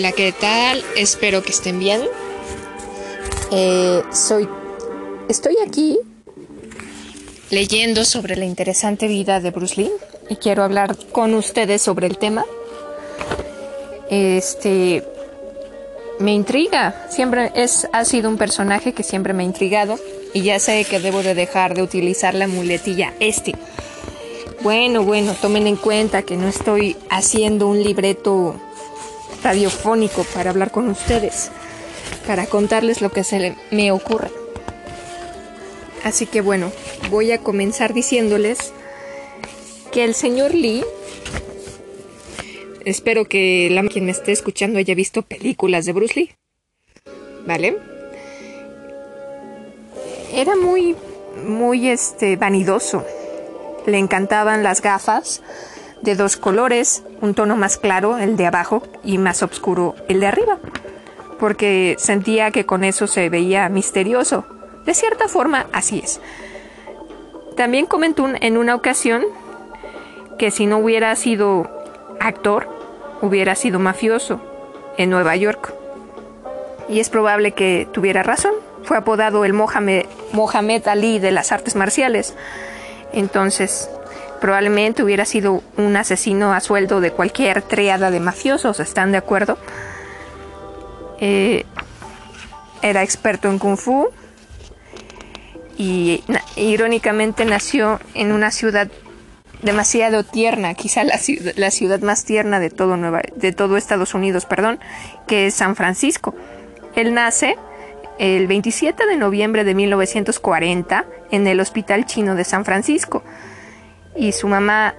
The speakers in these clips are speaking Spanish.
Hola, ¿qué tal? Espero que estén bien. Eh, soy. Estoy aquí leyendo sobre la interesante vida de Bruce Lee y quiero hablar con ustedes sobre el tema. Este. Me intriga. Siempre es, ha sido un personaje que siempre me ha intrigado y ya sé que debo de dejar de utilizar la muletilla este. Bueno, bueno, tomen en cuenta que no estoy haciendo un libreto radiofónico para hablar con ustedes, para contarles lo que se me ocurre. Así que bueno, voy a comenzar diciéndoles que el señor Lee, espero que la quien me esté escuchando haya visto películas de Bruce Lee, ¿vale? Era muy, muy este, vanidoso. Le encantaban las gafas, de dos colores, un tono más claro, el de abajo, y más oscuro, el de arriba, porque sentía que con eso se veía misterioso. De cierta forma, así es. También comentó en una ocasión que si no hubiera sido actor, hubiera sido mafioso en Nueva York. Y es probable que tuviera razón. Fue apodado el Mohamed, Mohamed Ali de las artes marciales. Entonces, probablemente hubiera sido un asesino a sueldo de cualquier triada de mafiosos, ¿están de acuerdo? Eh, era experto en kung fu y irónicamente nació en una ciudad demasiado tierna, quizá la, la ciudad más tierna de todo, Nueva, de todo Estados Unidos, perdón, que es San Francisco. Él nace el 27 de noviembre de 1940 en el Hospital Chino de San Francisco y su mamá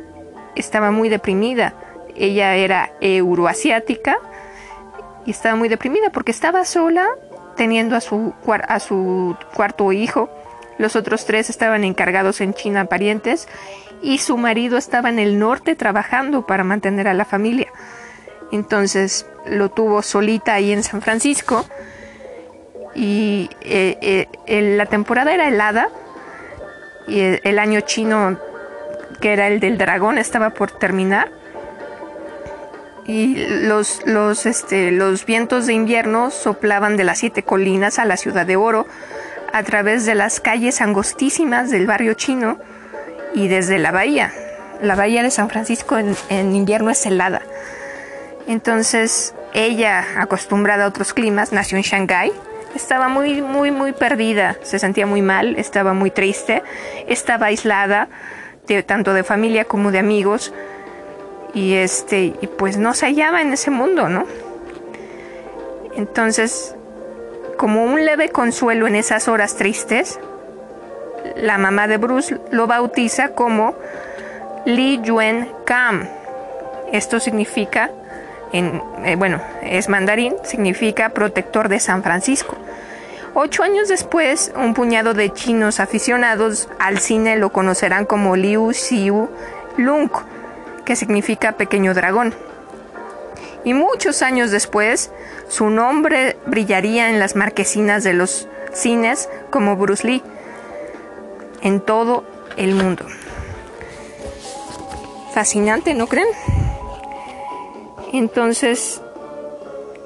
estaba muy deprimida. Ella era euroasiática y estaba muy deprimida porque estaba sola teniendo a su, a su cuarto hijo. Los otros tres estaban encargados en China parientes y su marido estaba en el norte trabajando para mantener a la familia. Entonces lo tuvo solita ahí en San Francisco y eh, eh, la temporada era helada y el año chino que era el del dragón, estaba por terminar. Y los, los, este, los vientos de invierno soplaban de las siete colinas a la ciudad de oro, a través de las calles angostísimas del barrio chino y desde la bahía. La bahía de San Francisco en, en invierno es helada. Entonces ella, acostumbrada a otros climas, nació en Shanghái. Estaba muy, muy, muy perdida, se sentía muy mal, estaba muy triste, estaba aislada tanto de familia como de amigos, y este, y pues no se hallaba en ese mundo, ¿no? Entonces, como un leve consuelo en esas horas tristes, la mamá de Bruce lo bautiza como Li Yuen Kam. Esto significa, en, eh, bueno, es mandarín, significa protector de San Francisco. Ocho años después, un puñado de chinos aficionados al cine lo conocerán como Liu Xiu Lung, que significa pequeño dragón. Y muchos años después, su nombre brillaría en las marquesinas de los cines como Bruce Lee en todo el mundo. Fascinante, ¿no creen? Entonces,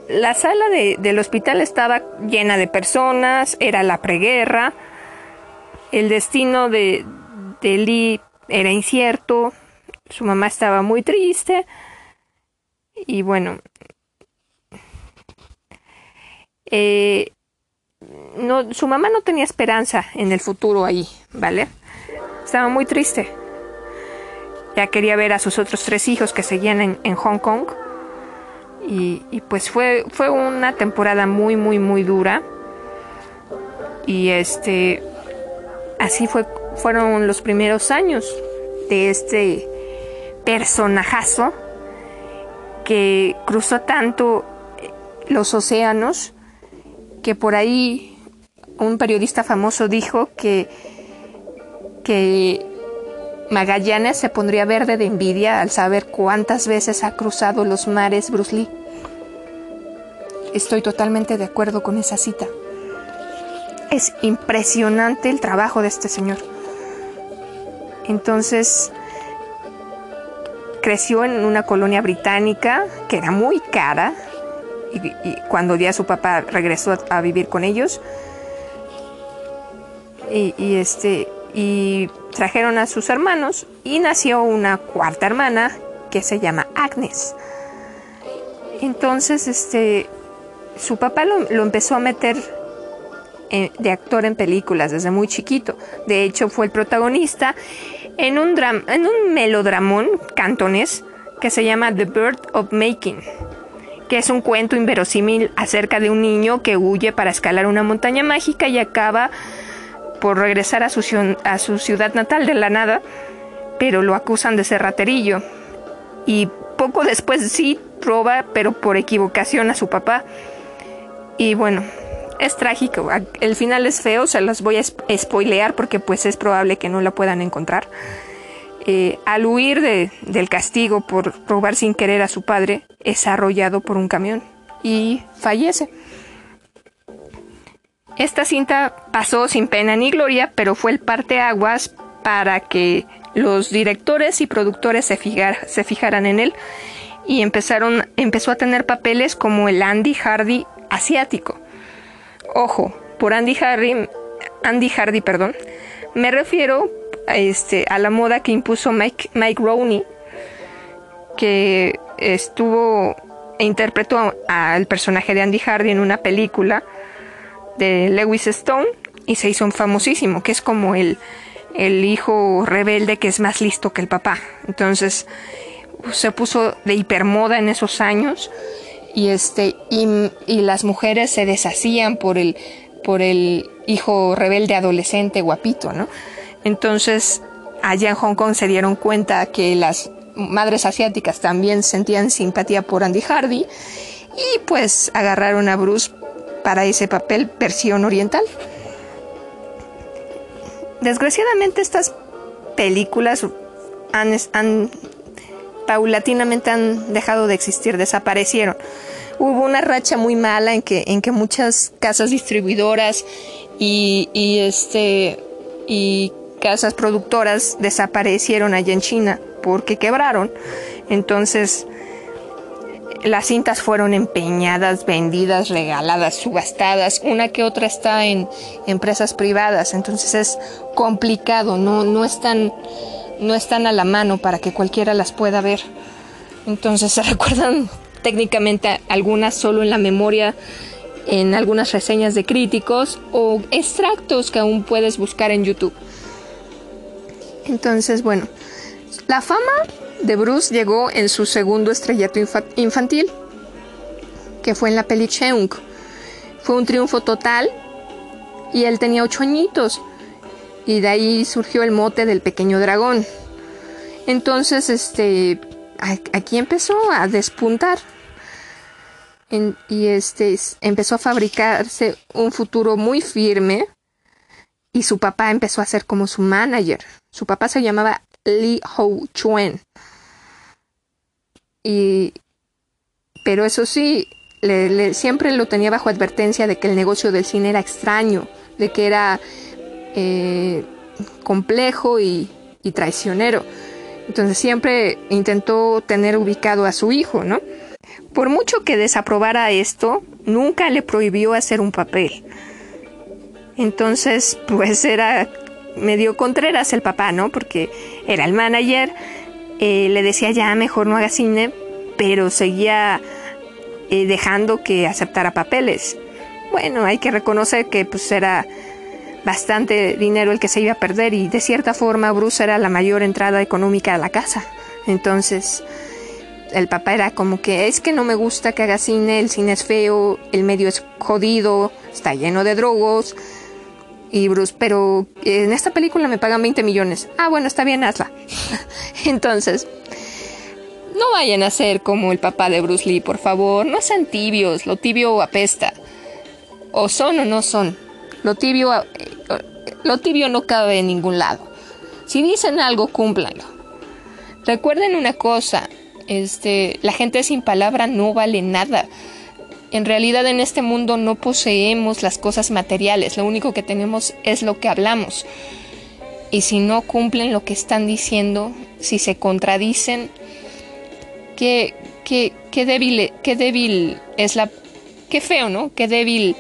la sala del hospital estaba llena de personas, era la preguerra, el destino de, de Lee era incierto, su mamá estaba muy triste y bueno, eh, no, su mamá no tenía esperanza en el futuro ahí, ¿vale? Estaba muy triste. Ya quería ver a sus otros tres hijos que seguían en, en Hong Kong y, pues fue, fue una temporada muy, muy, muy dura. Y este, así fue, fueron los primeros años de este personajazo que cruzó tanto los océanos que por ahí un periodista famoso dijo que, que Magallanes se pondría verde de envidia al saber cuántas veces ha cruzado los mares Bruce Lee. Estoy totalmente de acuerdo con esa cita. Es impresionante el trabajo de este señor. Entonces, creció en una colonia británica que era muy cara y, cuando ya su papá regresó a, vivir con ellos. Y, este y trajeron a sus hermanos y nació una cuarta hermana que se llama Agnes. Entonces, este, su papá lo, empezó a meter de actor en películas desde muy chiquito. De hecho, fue el protagonista en un, en un melodramón cantonés que se llama The Bird of Making, que es un cuento inverosímil acerca de un niño que huye para escalar una montaña mágica y acaba por regresar a su, ciudad natal de la nada, pero lo acusan de ser raterillo. Y poco después sí roba, pero por equivocación a su papá. Y bueno, es trágico. El final es feo, se los voy a spoilear porque pues es probable que no la puedan encontrar. Eh, al huir del castigo por robar sin querer a su padre, es arrollado por un camión y fallece. Esta cinta pasó sin pena ni gloria, pero fue el parteaguas para que los directores y productores se, fijaran en él y empezaron, empezó a tener papeles como el Andy Hardy asiático. Ojo, por Andy Hardy, Andy Hardy, perdón, me refiero a, este, a la moda que impuso Mike, Mike Rowney, que estuvo e interpretó al personaje de Andy Hardy en una película de Lewis Stone y se hizo famosísimo, que es como el, el hijo rebelde que es más listo que el papá. Entonces se puso de hipermoda en esos años y este y, las mujeres se deshacían por el por el hijo rebelde adolescente guapito, ¿no? Entonces allá en Hong Kong se dieron cuenta que las madres asiáticas también sentían simpatía por Andy Hardy y pues agarraron a Bruce para ese papel versión oriental. Desgraciadamente estas películas han, paulatinamente han dejado de existir, desaparecieron. Hubo una racha muy mala en que, en que muchas casas distribuidoras y, este, y casas productoras desaparecieron allá en China porque quebraron. Entonces, las cintas fueron empeñadas, vendidas, regaladas, subastadas. Una que otra está en empresas privadas. Entonces es complicado, no, no están no están a la mano para que cualquiera las pueda ver. Entonces se recuerdan técnicamente algunas solo en la memoria, en algunas reseñas de críticos o extractos que aún puedes buscar en YouTube. Entonces, bueno, la fama de Bruce llegó en su segundo estrellato infantil, que fue en la peli Cheung. Fue un triunfo total y él tenía ocho añitos y de ahí surgió el mote del pequeño dragón. Entonces, este, aquí empezó a despuntar y este empezó a fabricarse un futuro muy firme y su papá empezó a ser como su manager. Su papá se llamaba Li Hou Chuen. Y pero eso sí, siempre lo tenía bajo advertencia de que el negocio del cine era extraño, de que era eh, complejo y, traicionero. Entonces siempre intentó tener ubicado a su hijo, ¿no? Por mucho que desaprobara esto, nunca le prohibió hacer un papel. Entonces, pues era medio contreras el papá, ¿no? Porque era el manager, eh, le decía ya mejor no haga cine, pero seguía eh, dejando que aceptara papeles. Bueno, hay que reconocer que pues era bastante dinero el que se iba a perder y de cierta forma Bruce era la mayor entrada económica a la casa. Entonces el papá era como que es que no me gusta que haga cine, el cine es feo, el medio es jodido, está lleno de drogos. Y Bruce, pero en esta película me pagan 20 millones. Ah, bueno, está bien, hazla. Entonces, no vayan a ser como el papá de Bruce Lee, por favor. No sean tibios, lo tibio apesta. O son o no son. Lo tibio lo tibio no cabe en ningún lado. Si dicen algo, cúmplanlo. Recuerden una cosa, este, la gente sin palabra no vale nada. En realidad en este mundo no poseemos las cosas materiales, lo único que tenemos es lo que hablamos. Y si no cumplen lo que están diciendo, si se contradicen, qué, qué, qué débil, qué débil es la qué feo, ¿no? Qué débil,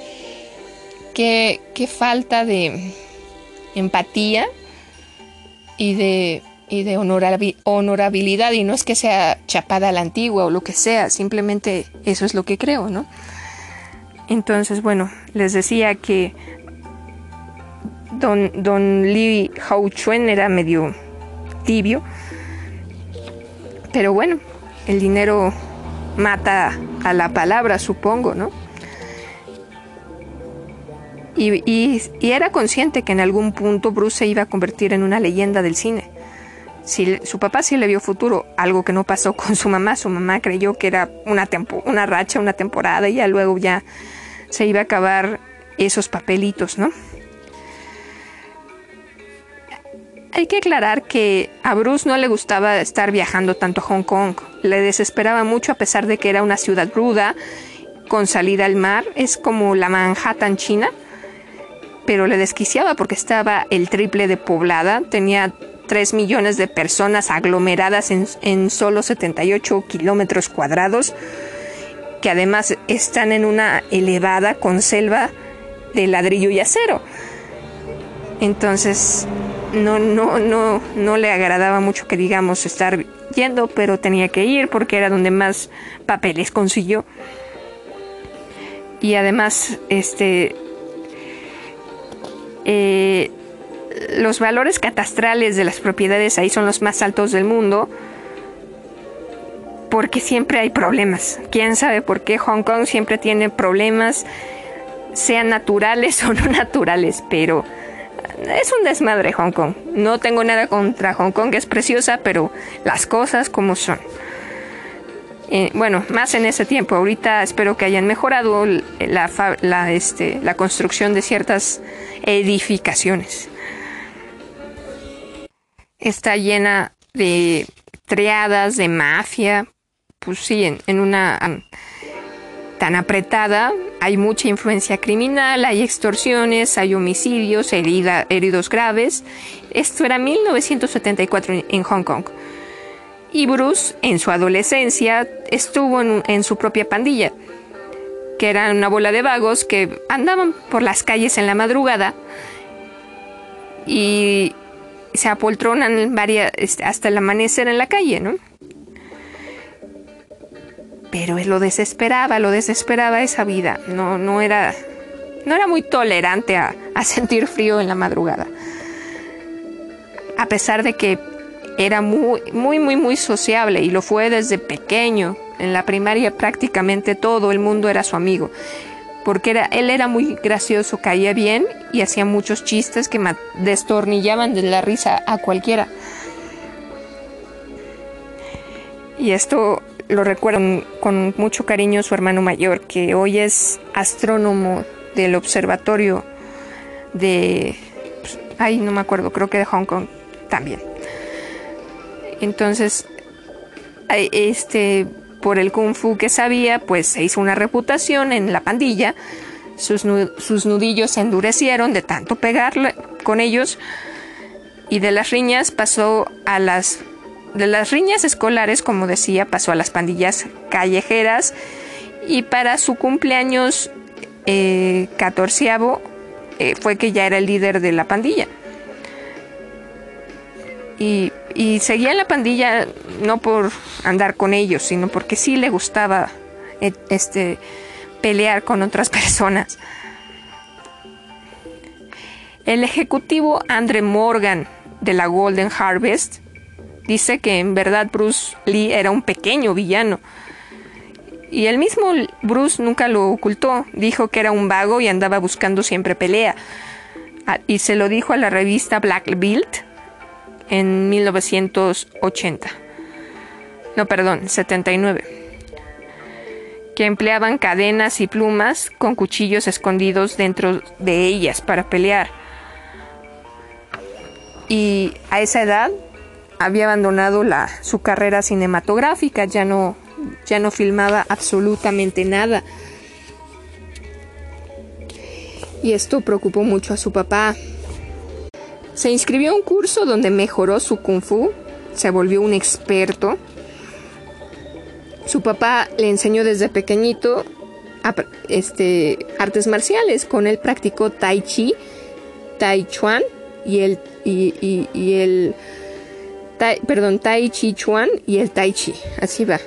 qué, qué falta de empatía y de, y de honorabilidad. Y no es que sea chapada a la antigua o lo que sea, simplemente eso es lo que creo, ¿no? Entonces, bueno, les decía que don, don Li Hao Chuen era medio tibio, pero bueno, el dinero mata a la palabra, supongo, ¿no? Y, era consciente que en algún punto Bruce se iba a convertir en una leyenda del cine. Si, su papá sí le vio futuro, algo que no pasó con su mamá. Su mamá creyó que era una, una racha, una temporada, y ya luego ya se iba a acabar esos papelitos, ¿no? Hay que aclarar que a Bruce no le gustaba estar viajando tanto a Hong Kong. Le desesperaba mucho a pesar de que era una ciudad ruda, con salida al mar. Es como la Manhattan china. Pero le desquiciaba porque estaba el triple de poblada. Tenía 3 millones de personas aglomeradas en, en solo 78 kilómetros cuadrados. Que además están en una elevada con selva de ladrillo y acero. Entonces no, no, no, no le agradaba mucho que digamos estar yendo, pero tenía que ir porque era donde más papeles consiguió. Y además, este, eh, los valores catastrales de las propiedades ahí son los más altos del mundo porque siempre hay problemas. ¿Quién sabe por qué Hong Kong siempre tiene problemas, sean naturales o no naturales? Pero es un desmadre Hong Kong. No tengo nada contra Hong Kong, es preciosa, pero las cosas como son. Eh, bueno, más en ese tiempo. Ahorita espero que hayan mejorado la, este, la construcción de ciertas edificaciones. Está llena de triadas, de mafia. Pues sí, en, una tan apretada, hay mucha influencia criminal, hay extorsiones, hay homicidios, heridos graves. Esto era 1974 en Hong Kong. Y Bruce, en su adolescencia, estuvo en, su propia pandilla, que era una bola de vagos que andaban por las calles en la madrugada y se apoltronan varias, este, hasta el amanecer en la calle, ¿no? pero lo desesperaba, lo desesperaba esa vida. No, no era, no era muy tolerante a, sentir frío en la madrugada. A pesar de que era muy, muy, muy, muy sociable y lo fue desde pequeño. En la primaria prácticamente todo el mundo era su amigo. Porque era, él era muy gracioso, caía bien y hacía muchos chistes que destornillaban de la risa a cualquiera. Y esto lo recuerdo con mucho cariño su hermano mayor, que hoy es astrónomo del observatorio de... Pues, ay, no me acuerdo, creo que de Hong Kong también. Entonces, este, por el kung fu que sabía, pues se hizo una reputación en la pandilla. Sus, sus nudillos se endurecieron de tanto pegarle con ellos. Y de las riñas pasó a las de las riñas escolares, como decía, pasó a las pandillas callejeras y para su cumpleaños eh, catorceavo eh, fue que ya era el líder de la pandilla. Y, y, seguía en la pandilla no por andar con ellos, sino porque sí le gustaba eh, este, pelear con otras personas. El ejecutivo Andre Morgan de la Golden Harvest dice que en verdad Bruce Lee era un pequeño villano. Y el mismo Bruce nunca lo ocultó, dijo que era un vago y andaba buscando siempre pelea. Ah, y se lo dijo a la revista Black Build en 1980. No, perdón, 79. Que empleaban cadenas y plumas con cuchillos escondidos dentro de ellas para pelear. Y a esa edad había abandonado la, su carrera cinematográfica, ya no, ya no filmaba absolutamente nada. Y esto preocupó mucho a su papá. Se inscribió a un curso donde mejoró su kung fu, se volvió un experto. Su papá le enseñó desde pequeñito este, artes marciales. Con él practicó Tai Chi, Tai Chuan y el, y, el perdón, Tai Chi Chuan y el Tai Chi. Así va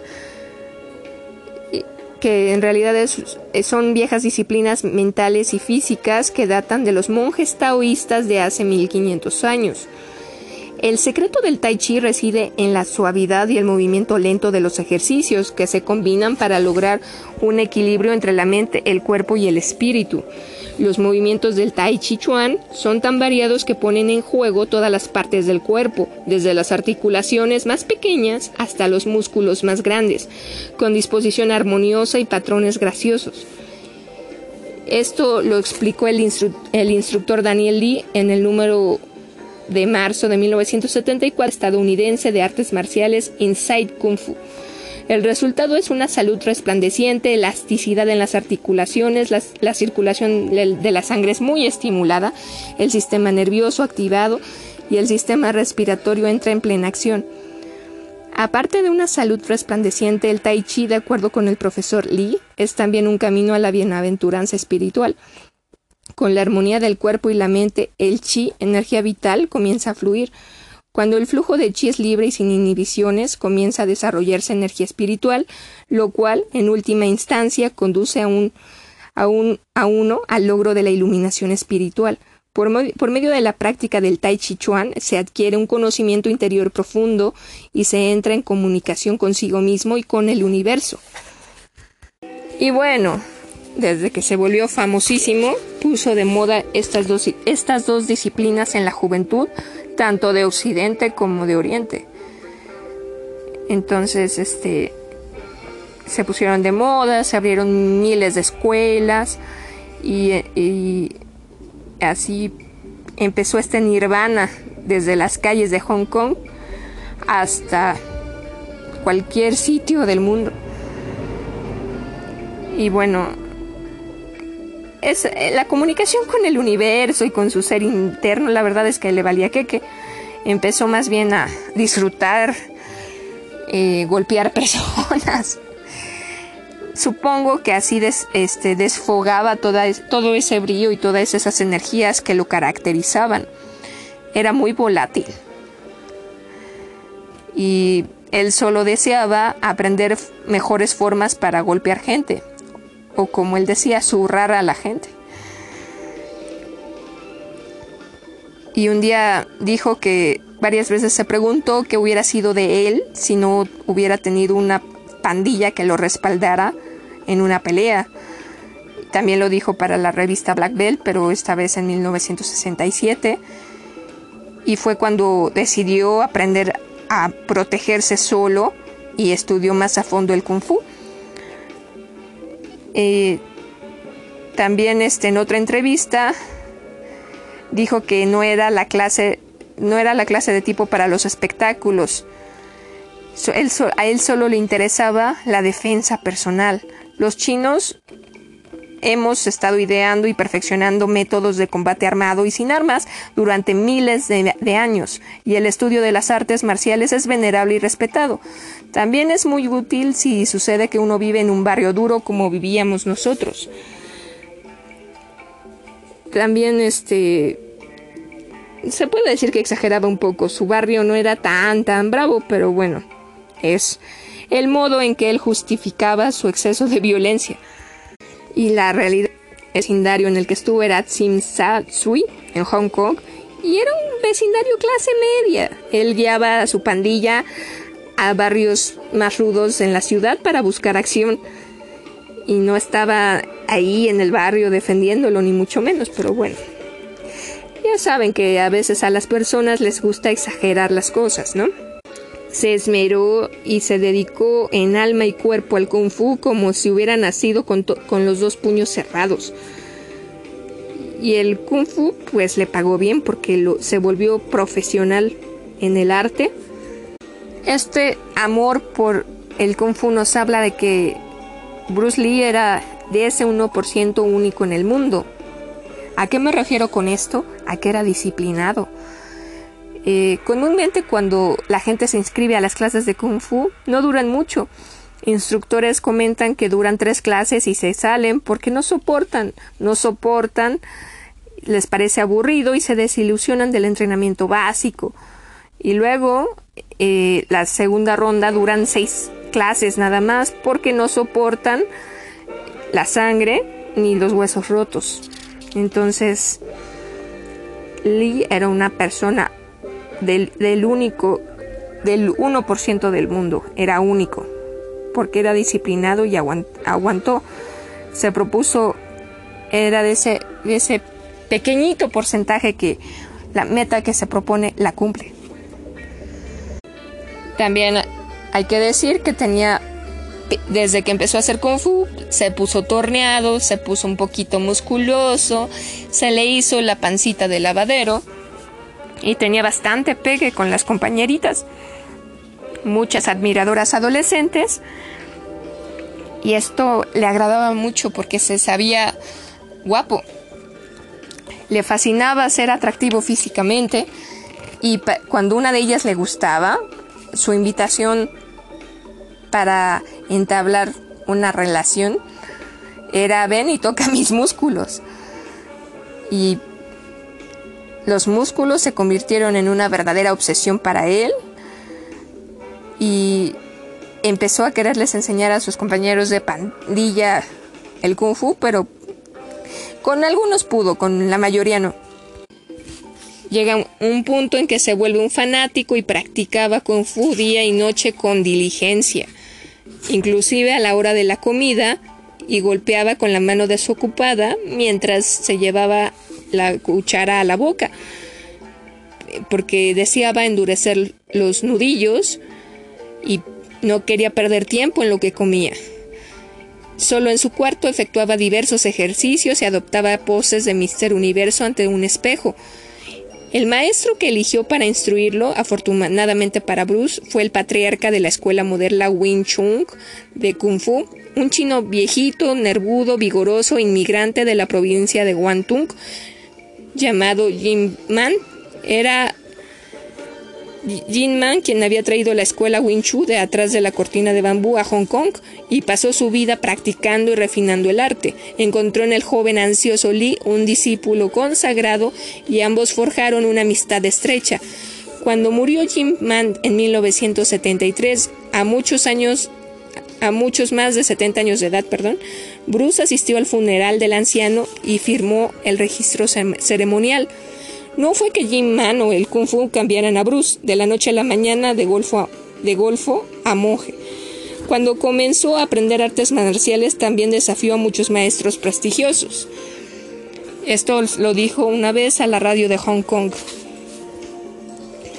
que en realidad son viejas disciplinas mentales y físicas que datan de los monjes taoístas de hace 1500 años. El secreto del tai chi reside en la suavidad y el movimiento lento de los ejercicios que se combinan para lograr un equilibrio entre la mente, el cuerpo y el espíritu. Los movimientos del Tai Chi Chuan son tan variados que ponen en juego todas las partes del cuerpo, desde las articulaciones más pequeñas hasta los músculos más grandes, con disposición armoniosa y patrones graciosos. Esto lo explicó el, instructor Daniel Lee en el número de marzo de 1974 estadounidense de artes marciales Inside Kung Fu. El resultado es una salud resplandeciente, elasticidad en las articulaciones, la, circulación de la sangre es muy estimulada, el sistema nervioso activado y el sistema respiratorio entra en plena acción. Aparte de una salud resplandeciente, el tai chi, de acuerdo con el profesor Lee, es también un camino a la bienaventuranza espiritual. Con la armonía del cuerpo y la mente, el chi, energía vital, comienza a fluir. Cuando el flujo de chi es libre y sin inhibiciones, comienza a desarrollarse energía espiritual, lo cual, en última instancia, conduce a, un, a, un, a uno al logro de la iluminación espiritual. Por, medio de la práctica del Tai Chi Chuan se adquiere un conocimiento interior profundo y se entra en comunicación consigo mismo y con el universo. Y bueno, desde que se volvió famosísimo, puso de moda estas dos, estas dos disciplinas en la juventud, tanto de Occidente como de Oriente. Entonces, este, se pusieron de moda, se abrieron miles de escuelas y, así empezó este nirvana desde las calles de Hong Kong hasta cualquier sitio del mundo. Y bueno, es eh, la comunicación con el universo y con su ser interno, la verdad es que le valía que, que empezó más bien a disfrutar, eh, golpear personas. Supongo que así este, desfogaba toda, todo ese brillo y todas esas energías que lo caracterizaban. Era muy volátil. Y él solo deseaba aprender mejores formas para golpear gente o como él decía, zurrar a la gente. Y un día dijo que varias veces se preguntó qué hubiera sido de él si no hubiera tenido una pandilla que lo respaldara en una pelea. También lo dijo para la revista Black Belt, pero esta vez en 1967. Y fue cuando decidió aprender a protegerse solo y estudió más a fondo el kung fu. Eh, también este, en otra entrevista dijo que no era la clase, no era la clase de tipo para los espectáculos. a él solo le interesaba la defensa personal. Los chinos hemos estado ideando y perfeccionando métodos de combate armado y sin armas durante miles de, años, y el estudio de las artes marciales es venerable y respetado. También es muy útil si sucede que uno vive en un barrio duro como vivíamos nosotros. También este se puede decir que exageraba un poco, su barrio no era tan tan bravo, pero bueno, es el modo en que él justificaba su exceso de violencia y la realidad el vecindario en el que estuvo era Tsim Sha Tsui, en Hong Kong, y era un vecindario clase media. Él guiaba a su pandilla a barrios más rudos en la ciudad para buscar acción y no estaba ahí en el barrio defendiéndolo ni mucho menos, pero bueno. Ya saben que a veces a las personas les gusta exagerar las cosas, ¿no? Se esmeró y se dedicó en alma y cuerpo al kung fu como si hubiera nacido con, los dos puños cerrados. Y el kung fu pues le pagó bien porque lo, se volvió profesional en el arte. Este amor por el kung fu nos habla de que Bruce Lee era de ese 1% único en el mundo. ¿A qué me refiero con esto? A que era disciplinado eh, comúnmente cuando la gente se inscribe a las clases de kung fu no duran mucho Instructores comentan que duran tres clases y se salen porque no soportan, no soportan, les parece aburrido y se desilusionan del entrenamiento básico. Y luego eh, la segunda ronda duran seis clases nada más porque no soportan la sangre ni los huesos rotos. Entonces, Lee era una persona del, del único, del 1% del mundo, era único, porque era disciplinado y aguantó. Se propuso, era de ese, de ese pequeñito porcentaje que la meta que se propone la cumple. También hay que decir que tenía, desde que empezó a hacer kung fu, se puso torneado, se puso un poquito musculoso, se le hizo la pancita de lavadero y tenía bastante pegue con las compañeritas. Muchas admiradoras adolescentes. Y esto le agradaba mucho porque se sabía guapo. Le fascinaba ser atractivo físicamente y cuando una de ellas le gustaba, su invitación para entablar una relación era ven y toca mis músculos. Y los músculos se convirtieron en una verdadera obsesión para él y empezó a quererles enseñar a sus compañeros de pandilla el kung fu, pero con algunos pudo, con la mayoría no. Llega un punto en que se vuelve un fanático y practicaba kung fu día y noche con diligencia, inclusive a la hora de la comida, y golpeaba con la mano desocupada mientras se llevaba la cuchara a la boca, porque deseaba endurecer los nudillos y no quería perder tiempo en lo que comía. Solo en su cuarto efectuaba diversos ejercicios y adoptaba poses de Mister Universo ante un espejo, el maestro que eligió para instruirlo, afortunadamente para Bruce, fue el patriarca de la escuela moderna Wing Chun de Kung Fu, un chino viejito, nervudo, vigoroso, inmigrante de la provincia de Guangdong, llamado Jin Man. Era Jin Man quien había traído la escuela Wing Chun de atrás de la cortina de bambú a Hong Kong y pasó su vida practicando y refinando el arte. Encontró en el joven ansioso Lee un discípulo consagrado y ambos forjaron una amistad estrecha. Cuando murió Jim Man en 1973, a muchos años a muchos más de 70 años de edad, perdón, Bruce asistió al funeral del anciano y firmó el registro ceremonial. No fue que Jim Man o el Kung Fu cambiaran a Bruce de la noche a la mañana de golfo de golfo a monje. Cuando comenzó a aprender artes marciales también desafió a muchos maestros prestigiosos. Esto lo dijo una vez a la radio de Hong Kong.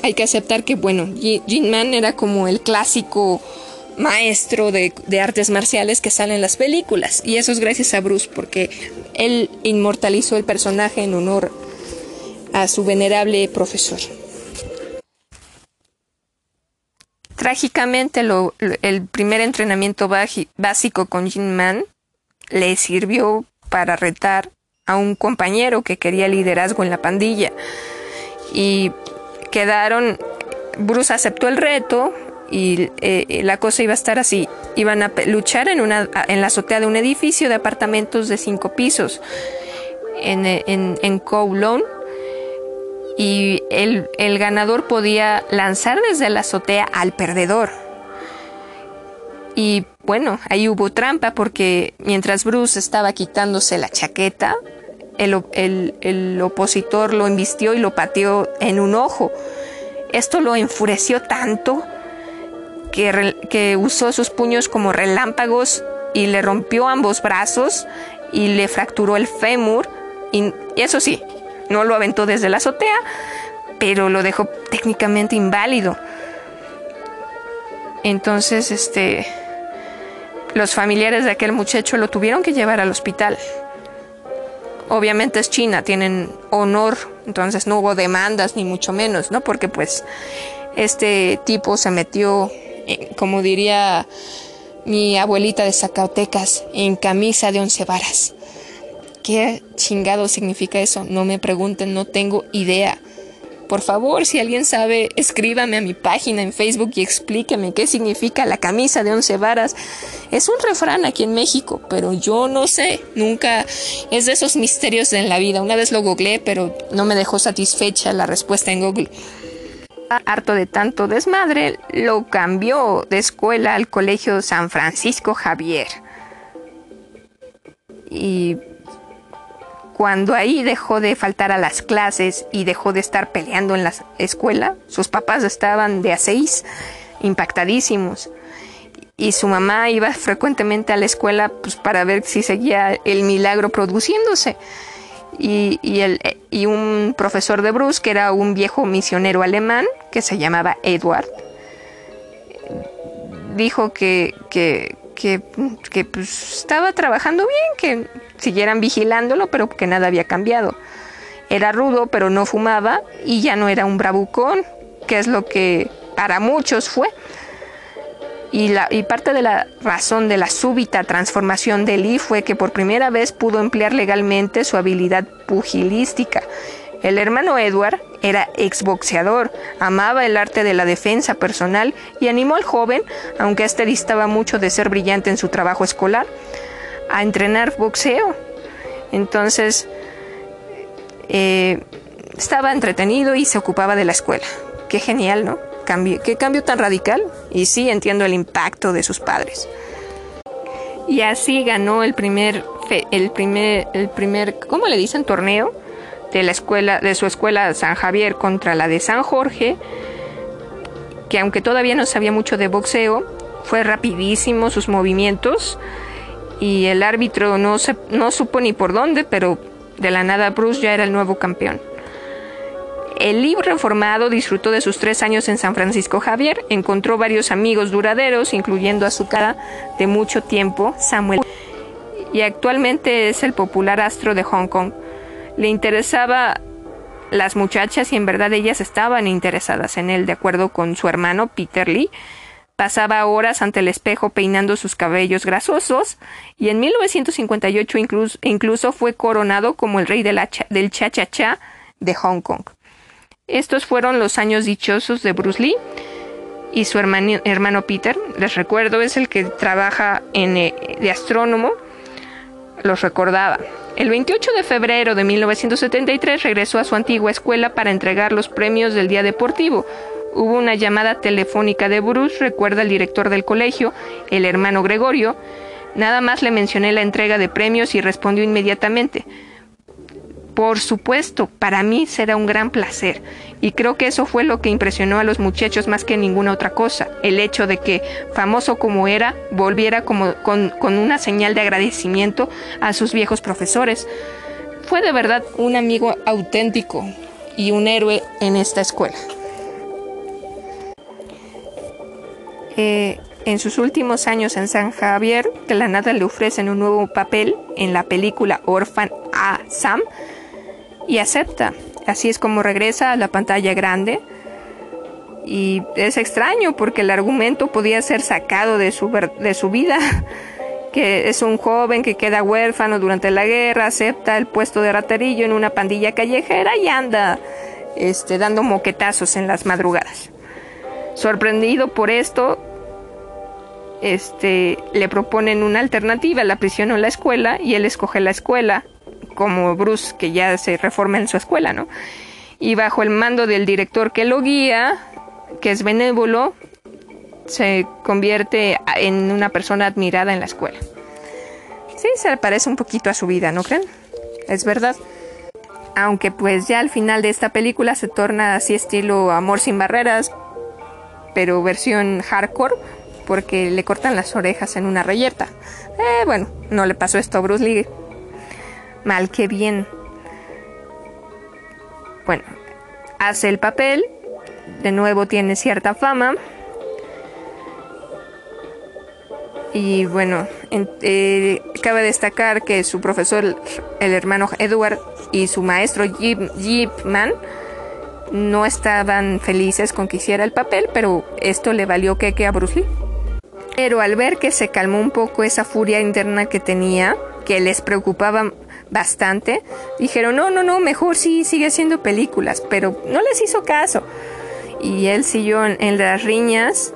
Hay que aceptar que, bueno, Jin Man era como el clásico maestro de, de, artes marciales que sale en las películas. Y eso es gracias a Bruce, porque él inmortalizó el personaje en honor a su venerable profesor. Trágicamente, el primer entrenamiento básico con Jin Man le sirvió para retar a un compañero que quería liderazgo en la pandilla. Y quedaron, Bruce aceptó el reto y eh, la cosa iba a estar así. Iban a luchar en, una, en la azotea de un edificio de apartamentos de cinco pisos en, en, en Kowloon y el, ganador podía lanzar desde la azotea al perdedor. Y bueno, ahí hubo trampa porque mientras Bruce estaba quitándose la chaqueta, el, el, opositor lo embistió y lo pateó en un ojo. Esto lo enfureció tanto que, que usó sus puños como relámpagos y le rompió ambos brazos y le fracturó el fémur. Y eso sí, no lo aventó desde la azotea, pero lo dejó técnicamente inválido. Entonces, este, los familiares de aquel muchacho lo tuvieron que llevar al hospital. Obviamente es China, tienen honor, entonces no hubo demandas ni mucho menos, ¿no? Porque pues este tipo se metió, eh, como diría mi abuelita de Zacatecas, en camisa de once varas. ¿Qué chingado significa eso? No me pregunten, no tengo idea. Por favor, si alguien sabe, escríbame a mi página en Facebook y explíqueme qué significa la camisa de once varas. Es un refrán aquí en México, pero yo no sé. Nunca es de esos misterios en la vida. Una vez lo googleé, pero no me dejó satisfecha la respuesta en Google. Harto de tanto desmadre, lo cambió de escuela al Colegio San Francisco Javier. Y cuando ahí dejó de faltar a las clases y dejó de estar peleando en la escuela, sus papás estaban de a seis, impactadísimos. Y su mamá iba frecuentemente a la escuela pues, para ver si seguía el milagro produciéndose. Y, el, y un profesor de Bruce, que era un viejo misionero alemán, que se llamaba Edward, dijo que, que, que, pues, estaba trabajando bien, que siguieran vigilándolo, pero que nada había cambiado. Era rudo, pero no fumaba y ya no era un bravucón, que es lo que para muchos fue. Y, la, y parte de la razón de la súbita transformación de Lee fue que por primera vez pudo emplear legalmente su habilidad pugilística. El hermano Edward era exboxeador, amaba el arte de la defensa personal y animó al joven, aunque éste distaba mucho de ser brillante en su trabajo escolar, a entrenar boxeo. Entonces, eh, estaba entretenido y se ocupaba de la escuela. Qué genial, ¿no? Cambio, qué cambio tan radical. Y sí, entiendo el impacto de sus padres. Y así ganó el primer, el primer, el primer, ¿cómo le dicen? Torneo de la escuela, de su escuela San Javier contra la de San Jorge, que aunque todavía no sabía mucho de boxeo, fue rapidísimo sus movimientos y el árbitro no, no supo ni por dónde, pero de la nada Bruce ya era el nuevo campeón. El libro reformado disfrutó de sus tres años en San Francisco Javier, encontró varios amigos duraderos, incluyendo a su cara de mucho tiempo, Samuel, y actualmente es el popular astro de Hong Kong. Le interesaba las muchachas y en verdad ellas estaban interesadas en él, de acuerdo con su hermano Peter Lee, Pasaba horas ante el espejo peinando sus cabellos grasosos y en 1958 incluso, incluso fue coronado como el rey la del cha-cha-cha de Hong Kong. Estos fueron los años dichosos de Bruce Lee y su hermano, hermano Peter. Les recuerdo, es el que trabaja en, eh, de astrónomo. Los recordaba. El 28 de febrero de 1973 regresó a su antigua escuela para entregar los premios del Día Deportivo, Hubo una llamada telefónica de Bruce, recuerda el director del colegio, el hermano Gregorio. Nada más le mencioné la entrega de premios y respondió inmediatamente. Por supuesto, para mí será un gran placer. Y creo que eso fue lo que impresionó a los muchachos más que ninguna otra cosa. El hecho de que, famoso como era, volviera como, con, con una señal de agradecimiento a sus viejos profesores. Fue de verdad un amigo auténtico y un héroe en esta escuela. Eh, en sus últimos años en San Javier, de la le ofrecen un nuevo papel en la película Orphan a Sam y acepta. Así es como regresa a la pantalla grande. Y es extraño porque el argumento podía ser sacado de su, de su vida, que es un joven que queda huérfano durante la guerra, acepta el puesto de raterillo en una pandilla callejera y anda este, dando moquetazos en las madrugadas. Sorprendido por esto, este, le proponen una alternativa, la prisión o la escuela, y él escoge la escuela, como Bruce, que ya se reforma en su escuela, ¿no? Y bajo el mando del director que lo guía, que es benévolo, se convierte en una persona admirada en la escuela. Sí, se parece un poquito a su vida, ¿no creen? Es verdad. Aunque pues ya al final de esta película se torna así estilo Amor sin barreras, pero versión hardcore, porque le cortan las orejas en una reyerta. Eh, bueno, no le pasó esto a Bruce Lee. Mal que bien. Bueno, hace el papel, de nuevo tiene cierta fama. Y bueno, eh, cabe destacar que su profesor, el hermano Edward, y su maestro Jeep, Jeepman no estaban felices con que hiciera el papel, pero esto le valió que a Bruce Lee. Pero al ver que se calmó un poco esa furia interna que tenía, que les preocupaba bastante, dijeron, no, no, no, mejor sí, sigue haciendo películas, pero no les hizo caso. Y él siguió en, las riñas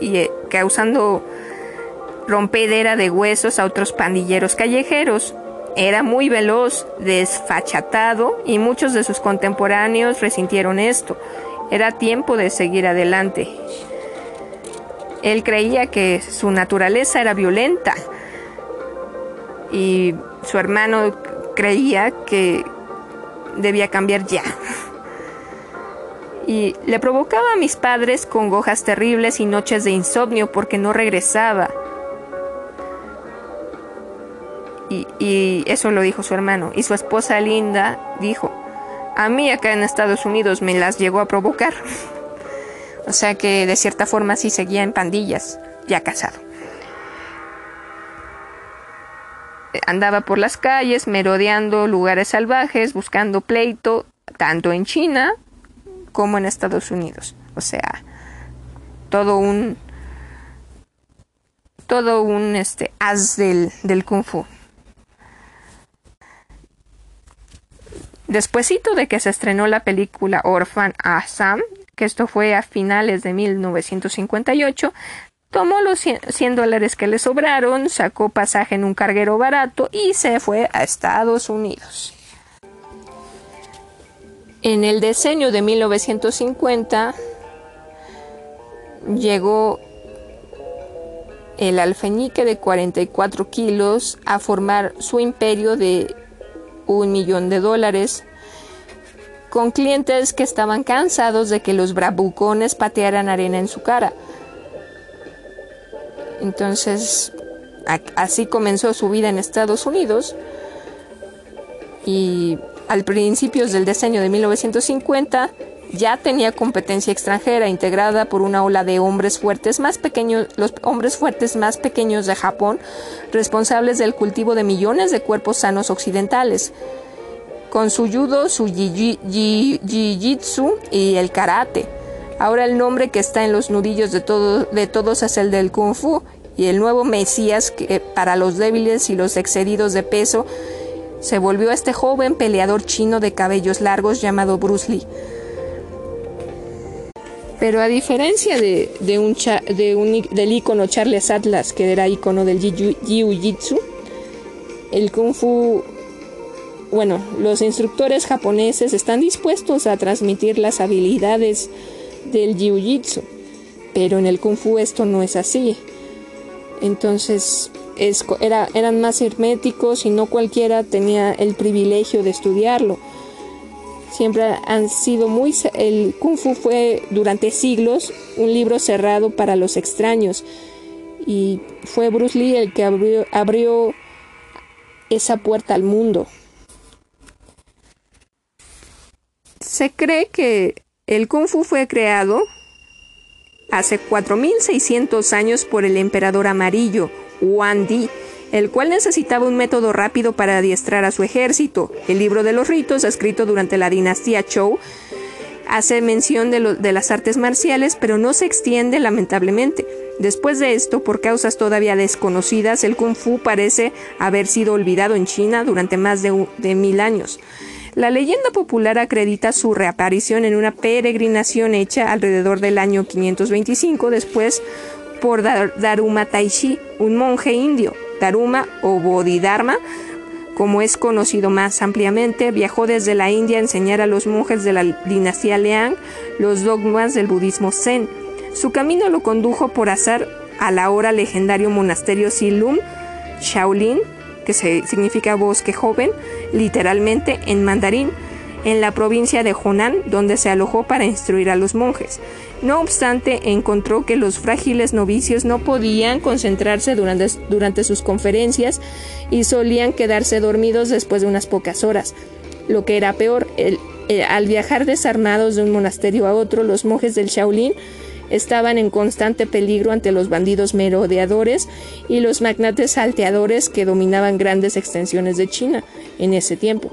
y eh, causando rompedera de huesos a otros pandilleros callejeros. Era muy veloz, desfachatado y muchos de sus contemporáneos resintieron esto. Era tiempo de seguir adelante. Él creía que su naturaleza era violenta y su hermano creía que debía cambiar ya. Y le provocaba a mis padres congojas terribles y noches de insomnio porque no regresaba. Y, y, eso lo dijo su hermano. Y su esposa Linda dijo, a mí acá en Estados Unidos me las llegó a provocar. O sea que de cierta forma sí seguía en pandillas, ya casado. Andaba por las calles, merodeando lugares salvajes, buscando pleito, tanto en China como en Estados Unidos. O sea, todo un todo un este as del, del kung fu. Despuésito de que se estrenó la película Orphan Assam, que esto fue a finales de 1958, tomó los 100 dólares que le sobraron, sacó pasaje en un carguero barato y se fue a Estados Unidos. En el diseño de 1950 llegó el alfeñique de 44 kilos a formar su imperio de un millón de dólares con clientes que estaban cansados de que los bravucones patearan arena en su cara. Entonces, así comenzó su vida en Estados Unidos y al principios del diseño de 1950 ya tenía competencia extranjera integrada por una ola de hombres fuertes más pequeños, los hombres fuertes más pequeños de Japón, responsables del cultivo de millones de cuerpos sanos occidentales con su judo, su jiu-jitsu y el karate. Ahora el nombre que está en los nudillos de, de todos es el del kung fu y el nuevo Mesías que para los débiles y los excedidos de peso se volvió este joven peleador chino de cabellos largos llamado Bruce Lee. Pero a diferencia de, un, de un del icono Charles Atlas, que era icono del jiu-jitsu, el kung fu bueno, los instructores japoneses están dispuestos a transmitir las habilidades del jiu-jitsu, pero en el kung fu esto no es así. Entonces eran más herméticos y no cualquiera tenía el privilegio de estudiarlo. Siempre han sido muy... El kung fu fue durante siglos un libro cerrado para los extraños y fue Bruce Lee el que abrió esa puerta al mundo. Se cree que el kung fu fue creado hace 4600 años por el emperador amarillo, Wan Di, el cual necesitaba un método rápido para adiestrar a su ejército. El libro de los ritos, escrito durante la dinastía Zhou, hace mención de, las artes marciales, pero no se extiende lamentablemente. Después de esto, por causas todavía desconocidas, el kung fu parece haber sido olvidado en China durante más de mil años. La leyenda popular acredita su reaparición en una peregrinación hecha alrededor del año 525 después por Daruma Taishi, un monje indio. Daruma o Bodhidharma, como es conocido más ampliamente, viajó desde la India a enseñar a los monjes de la dinastía Liang los dogmas del budismo Zen. Su camino lo condujo por azar al ahora legendario monasterio Silum Shaolin, que significa bosque joven, literalmente en mandarín, en la provincia de Hunan, donde se alojó para instruir a los monjes. No obstante, encontró que los frágiles novicios no podían concentrarse durante, durante sus conferencias y solían quedarse dormidos después de unas pocas horas. Lo que era peor, al viajar desarmados de un monasterio a otro, los monjes del Shaolin estaban en constante peligro ante los bandidos merodeadores y los magnates salteadores que dominaban grandes extensiones de China en ese tiempo.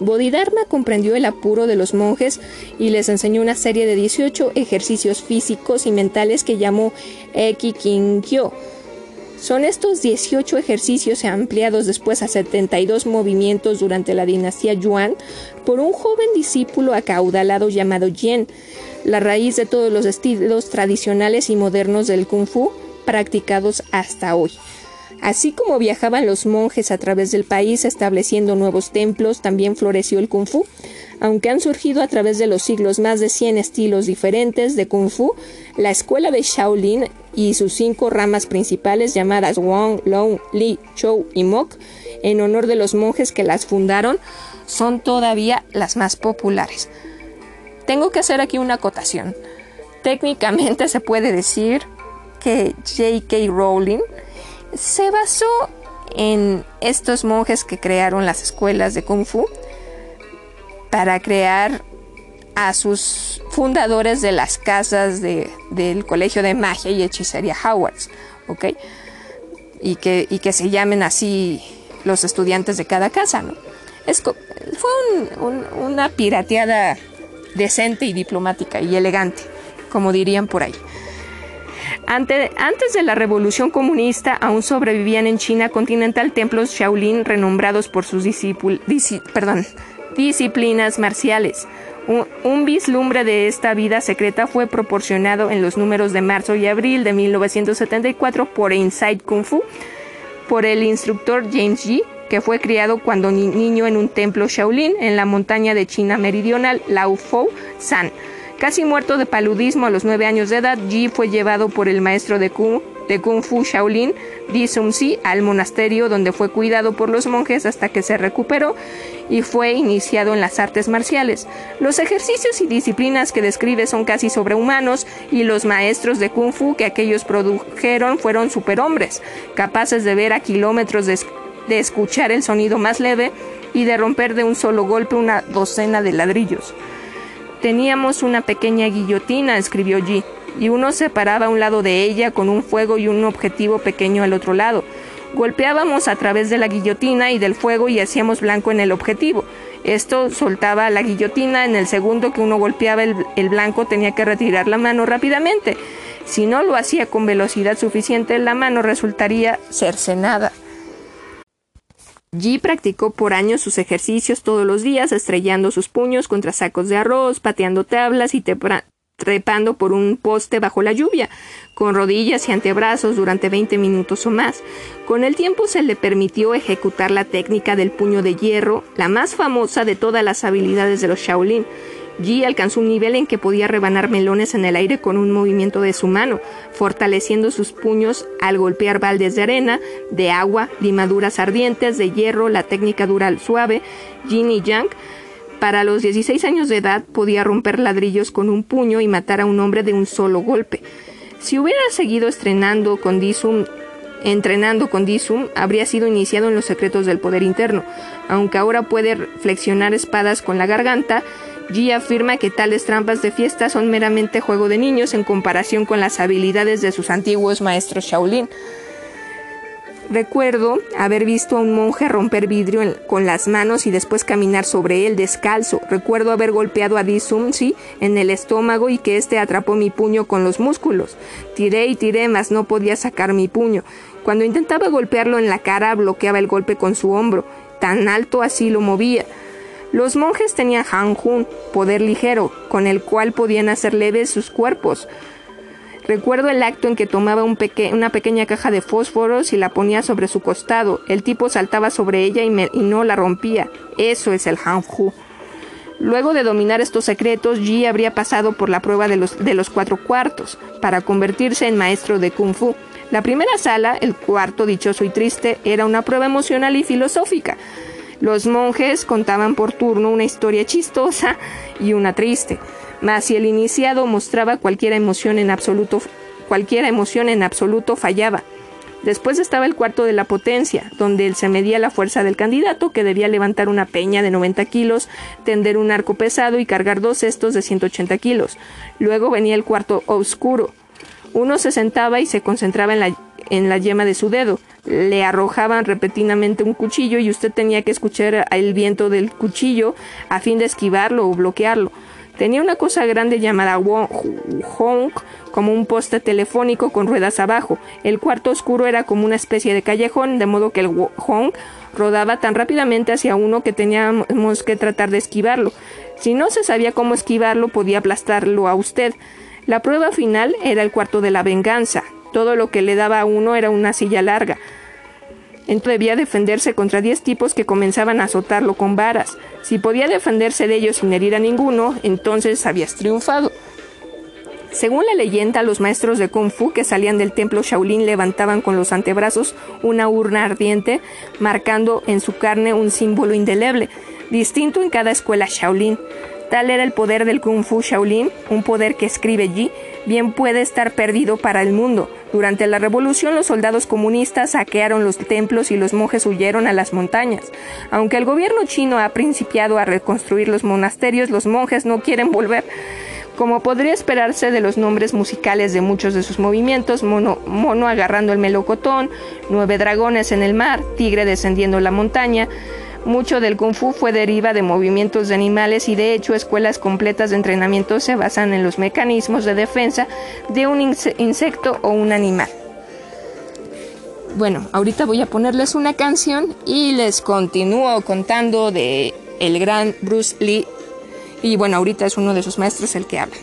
Bodhidharma comprendió el apuro de los monjes y les enseñó una serie de 18 ejercicios físicos y mentales que llamó Eki Kyo, Son estos 18 ejercicios ampliados después a 72 movimientos durante la dinastía Yuan por un joven discípulo acaudalado llamado Yen, la raíz de todos los estilos tradicionales y modernos del kung fu practicados hasta hoy. Así como viajaban los monjes a través del país estableciendo nuevos templos, también floreció el kung fu. Aunque han surgido a través de los siglos más de 100 estilos diferentes de kung fu, la escuela de Shaolin y sus cinco ramas principales llamadas Wong, Long, Li, Chou y Mok, en honor de los monjes que las fundaron, son todavía las más populares. Tengo que hacer aquí una acotación. Técnicamente se puede decir que J.K. Rowling se basó en estos monjes que crearon las escuelas de kung fu para crear a sus fundadores de las casas del colegio de magia y hechicería Howards, ¿ok? Y que, y que se llamen así los estudiantes de cada casa, ¿no? Es, fue una pirateada decente y diplomática y elegante, como dirían por ahí antes de la revolución comunista aún sobrevivían en China continental templos Shaolin renombrados por sus disciplinas marciales. Un, vislumbre de esta vida secreta fue proporcionado en los números de marzo y abril de 1974 por Inside Kung Fu, por el instructor James Yi, que fue criado cuando niño en un templo Shaolin en la montaña de China meridional Lao Fou San. Casi muerto de paludismo a los nueve años de edad, Ji fue llevado por el maestro de Kung, Fu Shaolin, Di Sum Si, al monasterio donde fue cuidado por los monjes hasta que se recuperó y fue iniciado en las artes marciales. Los ejercicios y disciplinas que describe son casi sobrehumanos y los maestros de Kung Fu que aquellos produjeron fueron superhombres, capaces de ver a kilómetros de escuchar el sonido más leve y de romper de un solo golpe una docena de ladrillos. Teníamos una pequeña guillotina, escribió G, y uno se paraba a un lado de ella con un fuego y un objetivo pequeño al otro lado. Golpeábamos a través de la guillotina y del fuego y hacíamos blanco en el objetivo. Esto soltaba la guillotina, en el segundo que uno golpeaba el, el blanco tenía que retirar la mano rápidamente. Si no lo hacía con velocidad suficiente, la mano resultaría cercenada. G practicó por años sus ejercicios todos los días, estrellando sus puños contra sacos de arroz, pateando tablas y trepando por un poste bajo la lluvia, con rodillas y antebrazos durante 20 minutos o más. Con el tiempo se le permitió ejecutar la técnica del puño de hierro, la más famosa de todas las habilidades de los Shaolin. Yi alcanzó un nivel en que podía rebanar melones en el aire con un movimiento de su mano, fortaleciendo sus puños al golpear baldes de arena, de agua, limaduras ardientes, de hierro, la técnica dural suave, yin y yang. Para los 16 años de edad podía romper ladrillos con un puño y matar a un hombre de un solo golpe. Si hubiera seguido estrenando con Disum, entrenando con Disum, habría sido iniciado en los secretos del poder interno. Aunque ahora puede flexionar espadas con la garganta, Yi afirma que tales trampas de fiesta son meramente juego de niños en comparación con las habilidades de sus antiguos maestros Shaolin. Recuerdo haber visto a un monje romper vidrio con las manos y después caminar sobre él descalzo. Recuerdo haber golpeado a Disumsi en el estómago y que éste atrapó mi puño con los músculos. Tiré y tiré, mas no podía sacar mi puño. Cuando intentaba golpearlo en la cara, bloqueaba el golpe con su hombro. Tan alto así lo movía. Los monjes tenían Hanjun, poder ligero, con el cual podían hacer leves sus cuerpos. Recuerdo el acto en que tomaba una pequeña caja de fósforos y la ponía sobre su costado. El tipo saltaba sobre ella y, no la rompía. Eso es el Hanju. Luego de dominar estos secretos, Yi habría pasado por la prueba de los, de los cuatro cuartos para convertirse en maestro de Kung Fu. La primera sala, el cuarto dichoso y triste, era una prueba emocional y filosófica. Los monjes contaban por turno una historia chistosa y una triste, mas si el iniciado mostraba cualquier emoción en absoluto, cualquier emoción en absoluto fallaba. Después estaba el cuarto de la potencia, donde se medía la fuerza del candidato, que debía levantar una peña de 90 kilos, tender un arco pesado y cargar dos cestos de 180 kilos. Luego venía el cuarto oscuro. Uno se sentaba y se concentraba en la, en la yema de su dedo le arrojaban repetidamente un cuchillo y usted tenía que escuchar el viento del cuchillo a fin de esquivarlo o bloquearlo. Tenía una cosa grande llamada honk, como un poste telefónico con ruedas abajo. El cuarto oscuro era como una especie de callejón, de modo que el honk rodaba tan rápidamente hacia uno que teníamos que tratar de esquivarlo. Si no se sabía cómo esquivarlo, podía aplastarlo a usted. La prueba final era el cuarto de la venganza. Todo lo que le daba a uno era una silla larga. Entonces debía defenderse contra diez tipos que comenzaban a azotarlo con varas. Si podía defenderse de ellos sin herir a ninguno, entonces habías triunfado. Según la leyenda, los maestros de Kung Fu que salían del templo Shaolin levantaban con los antebrazos una urna ardiente, marcando en su carne un símbolo indeleble, distinto en cada escuela Shaolin. Tal era el poder del Kung Fu Shaolin, un poder que escribe Yi, bien puede estar perdido para el mundo. Durante la revolución los soldados comunistas saquearon los templos y los monjes huyeron a las montañas. Aunque el gobierno chino ha principiado a reconstruir los monasterios, los monjes no quieren volver. Como podría esperarse de los nombres musicales de muchos de sus movimientos, mono, mono agarrando el melocotón, nueve dragones en el mar, tigre descendiendo la montaña, mucho del kung fu fue deriva de movimientos de animales y de hecho escuelas completas de entrenamiento se basan en los mecanismos de defensa de un insecto o un animal. Bueno, ahorita voy a ponerles una canción y les continúo contando de el gran Bruce Lee y bueno, ahorita es uno de sus maestros el que habla.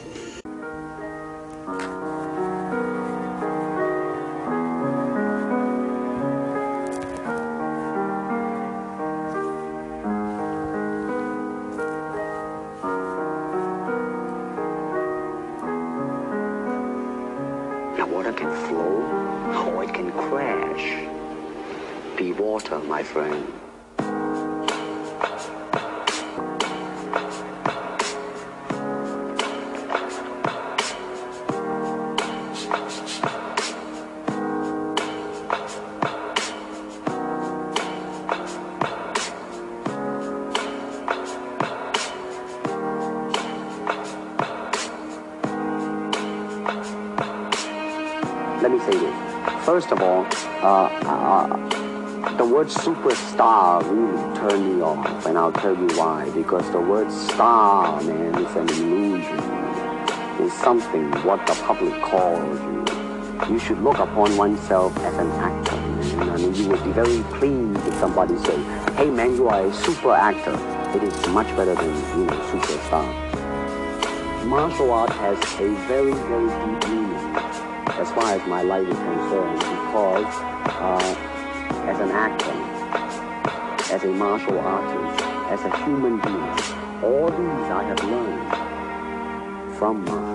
overflow or it can crash. Be water, my friend. Word superstar really turned me off, and I'll tell you why. Because the word star, man, is an illusion. It's something what the public calls you. You should look upon oneself as an actor, man. I mean, you would be very pleased if somebody say, hey, man, you are a super actor. It is much better than, you know, superstar. Martial art has a very, very deep meaning as far as my life is concerned because uh, as an actor, as a martial artist, as a human being, all these I have learned from martial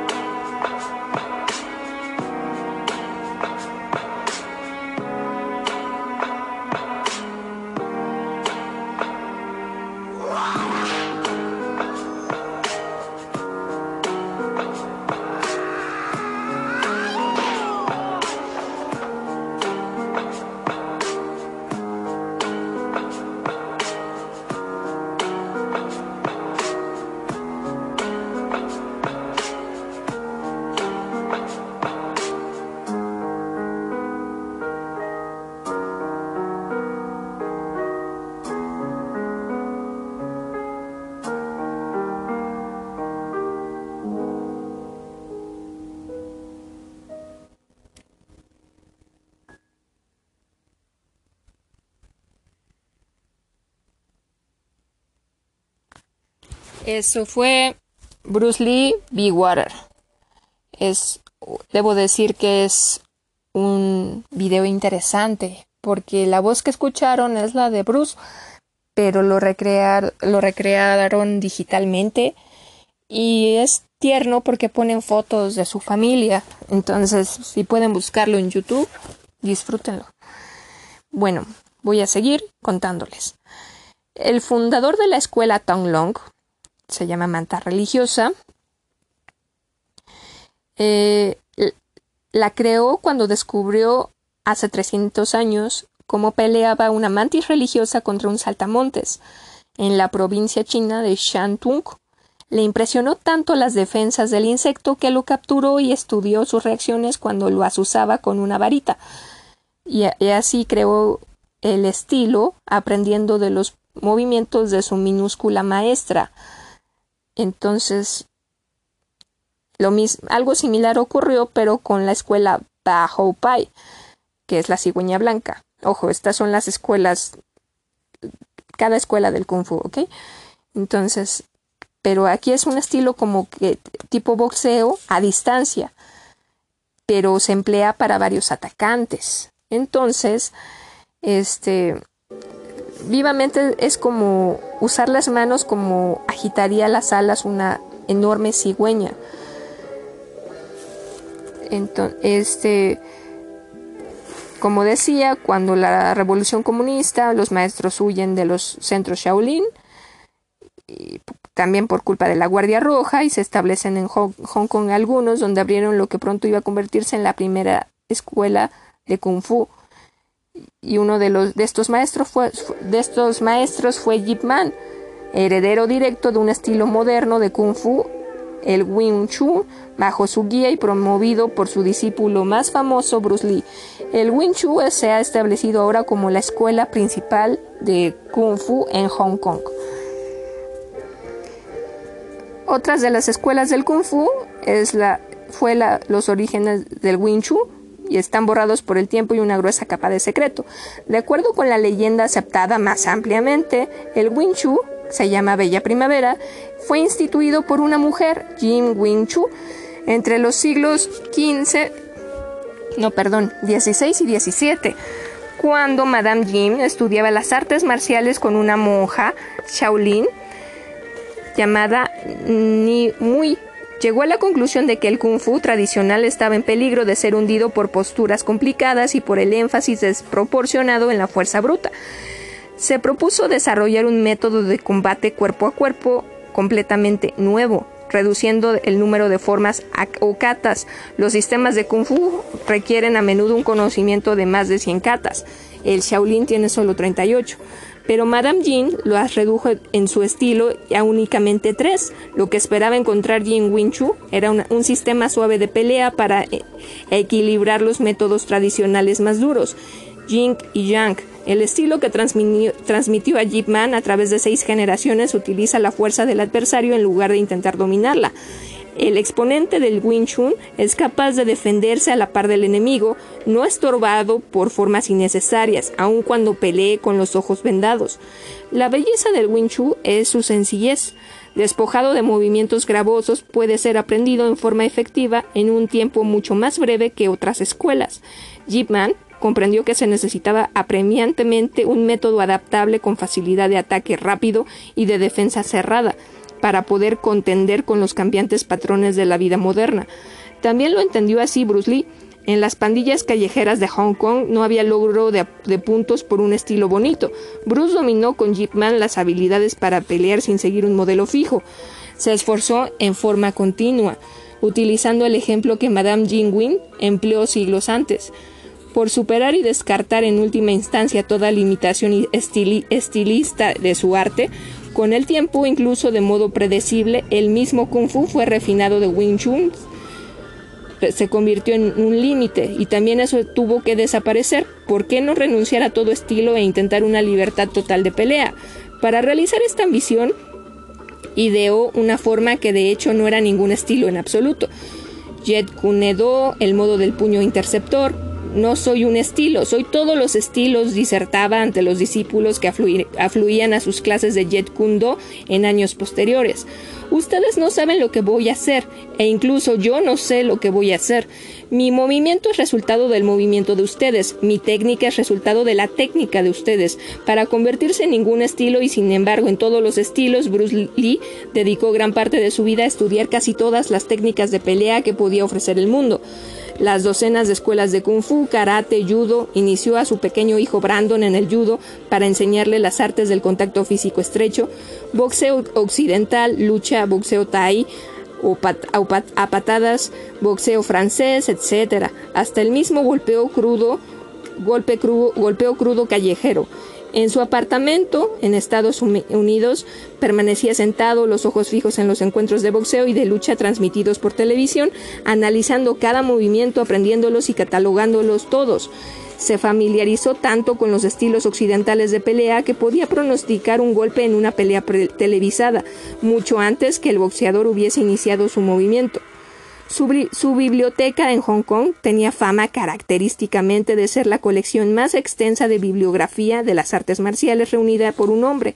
Eso fue Bruce Lee B. Water. Es, debo decir que es un video interesante porque la voz que escucharon es la de Bruce, pero lo, recrear, lo recrearon digitalmente y es tierno porque ponen fotos de su familia. Entonces, si pueden buscarlo en YouTube, disfrútenlo. Bueno, voy a seguir contándoles. El fundador de la escuela Tonglong se llama Manta Religiosa. Eh, la creó cuando descubrió hace 300 años cómo peleaba una mantis religiosa contra un saltamontes en la provincia china de Shantung. Le impresionó tanto las defensas del insecto que lo capturó y estudió sus reacciones cuando lo asusaba con una varita. Y, así creó el estilo, aprendiendo de los movimientos de su minúscula maestra. Entonces, lo mismo, algo similar ocurrió, pero con la escuela Bahou Pai, que es la cigüeña blanca. Ojo, estas son las escuelas, cada escuela del kung fu, ¿ok? Entonces, pero aquí es un estilo como que tipo boxeo a distancia, pero se emplea para varios atacantes. Entonces, este, vivamente es como usar las manos como agitaría las alas una enorme cigüeña. Entonces, este, como decía, cuando la revolución comunista, los maestros huyen de los centros Shaolin, y también por culpa de la Guardia Roja, y se establecen en Hong, Kong algunos, donde abrieron lo que pronto iba a convertirse en la primera escuela de Kung Fu. Y uno de, los, de, estos, maestros fue, de estos maestros fue Yip Man, heredero directo de un estilo moderno de Kung Fu el Wing Chun bajo su guía y promovido por su discípulo más famoso Bruce Lee. El Wing Chun se ha establecido ahora como la escuela principal de Kung Fu en Hong Kong. Otras de las escuelas del Kung Fu es la, fue la, los orígenes del Wing Chun y están borrados por el tiempo y una gruesa capa de secreto. De acuerdo con la leyenda aceptada más ampliamente, el Wing Chun se llama Bella Primavera, fue instituido por una mujer, Jim Wing Chu, entre los siglos XV, no, perdón, XVI y XVII, cuando Madame Jim estudiaba las artes marciales con una monja, Shaolin, llamada Ni Mui. Llegó a la conclusión de que el kung fu tradicional estaba en peligro de ser hundido por posturas complicadas y por el énfasis desproporcionado en la fuerza bruta se propuso desarrollar un método de combate cuerpo a cuerpo completamente nuevo, reduciendo el número de formas o katas. Los sistemas de Kung Fu requieren a menudo un conocimiento de más de 100 katas. El Shaolin tiene solo 38. Pero Madame Jin lo redujo en su estilo a únicamente tres. Lo que esperaba encontrar Jin Wing Chu era un sistema suave de pelea para eh, equilibrar los métodos tradicionales más duros. Jing y Yang el estilo que transmitió, a Jeep Man a través de seis generaciones utiliza la fuerza del adversario en lugar de intentar dominarla. El exponente del Wing Chun es capaz de defenderse a la par del enemigo, no estorbado por formas innecesarias, aun cuando pelee con los ojos vendados. La belleza del Wing Chun es su sencillez. Despojado de movimientos gravosos, puede ser aprendido en forma efectiva en un tiempo mucho más breve que otras escuelas. Jeep Man comprendió que se necesitaba apremiantemente un método adaptable con facilidad de ataque rápido y de defensa cerrada para poder contender con los cambiantes patrones de la vida moderna. También lo entendió así Bruce Lee. En las pandillas callejeras de Hong Kong no había logro de, puntos por un estilo bonito. Bruce dominó con Jeep Man las habilidades para pelear sin seguir un modelo fijo. Se esforzó en forma continua, utilizando el ejemplo que Madame Jean Wing empleó siglos antes por superar y descartar en última instancia toda limitación estilista de su arte, con el tiempo, incluso de modo predecible, el mismo Kung Fu fue refinado de Wing Chun, se convirtió en un límite y también eso tuvo que desaparecer. ¿Por qué no renunciar a todo estilo e intentar una libertad total de pelea? Para realizar esta ambición, ideó una forma que de hecho no era ningún estilo en absoluto. Jet Kunedo, el modo del puño interceptor, no soy un estilo, soy todos los estilos, disertaba ante los discípulos que afluían a sus clases de Jet Kundo en años posteriores. Ustedes no saben lo que voy a hacer, e incluso yo no sé lo que voy a hacer. Mi movimiento es resultado del movimiento de ustedes, mi técnica es resultado de la técnica de ustedes. Para convertirse en ningún estilo y sin embargo en todos los estilos, Bruce Lee dedicó gran parte de su vida a estudiar casi todas las técnicas de pelea que podía ofrecer el mundo las docenas de escuelas de kung fu, karate, judo, inició a su pequeño hijo Brandon en el judo para enseñarle las artes del contacto físico estrecho, boxeo occidental, lucha, boxeo thai, o a patadas, boxeo francés, etc. Hasta el mismo golpeo crudo, golpe crudo, golpeo crudo callejero. En su apartamento, en Estados Unidos, permanecía sentado, los ojos fijos en los encuentros de boxeo y de lucha transmitidos por televisión, analizando cada movimiento, aprendiéndolos y catalogándolos todos. Se familiarizó tanto con los estilos occidentales de pelea que podía pronosticar un golpe en una pelea televisada, mucho antes que el boxeador hubiese iniciado su movimiento. Su, biblioteca en Hong Kong tenía fama característicamente de ser la colección más extensa de bibliografía de las artes marciales reunida por un hombre,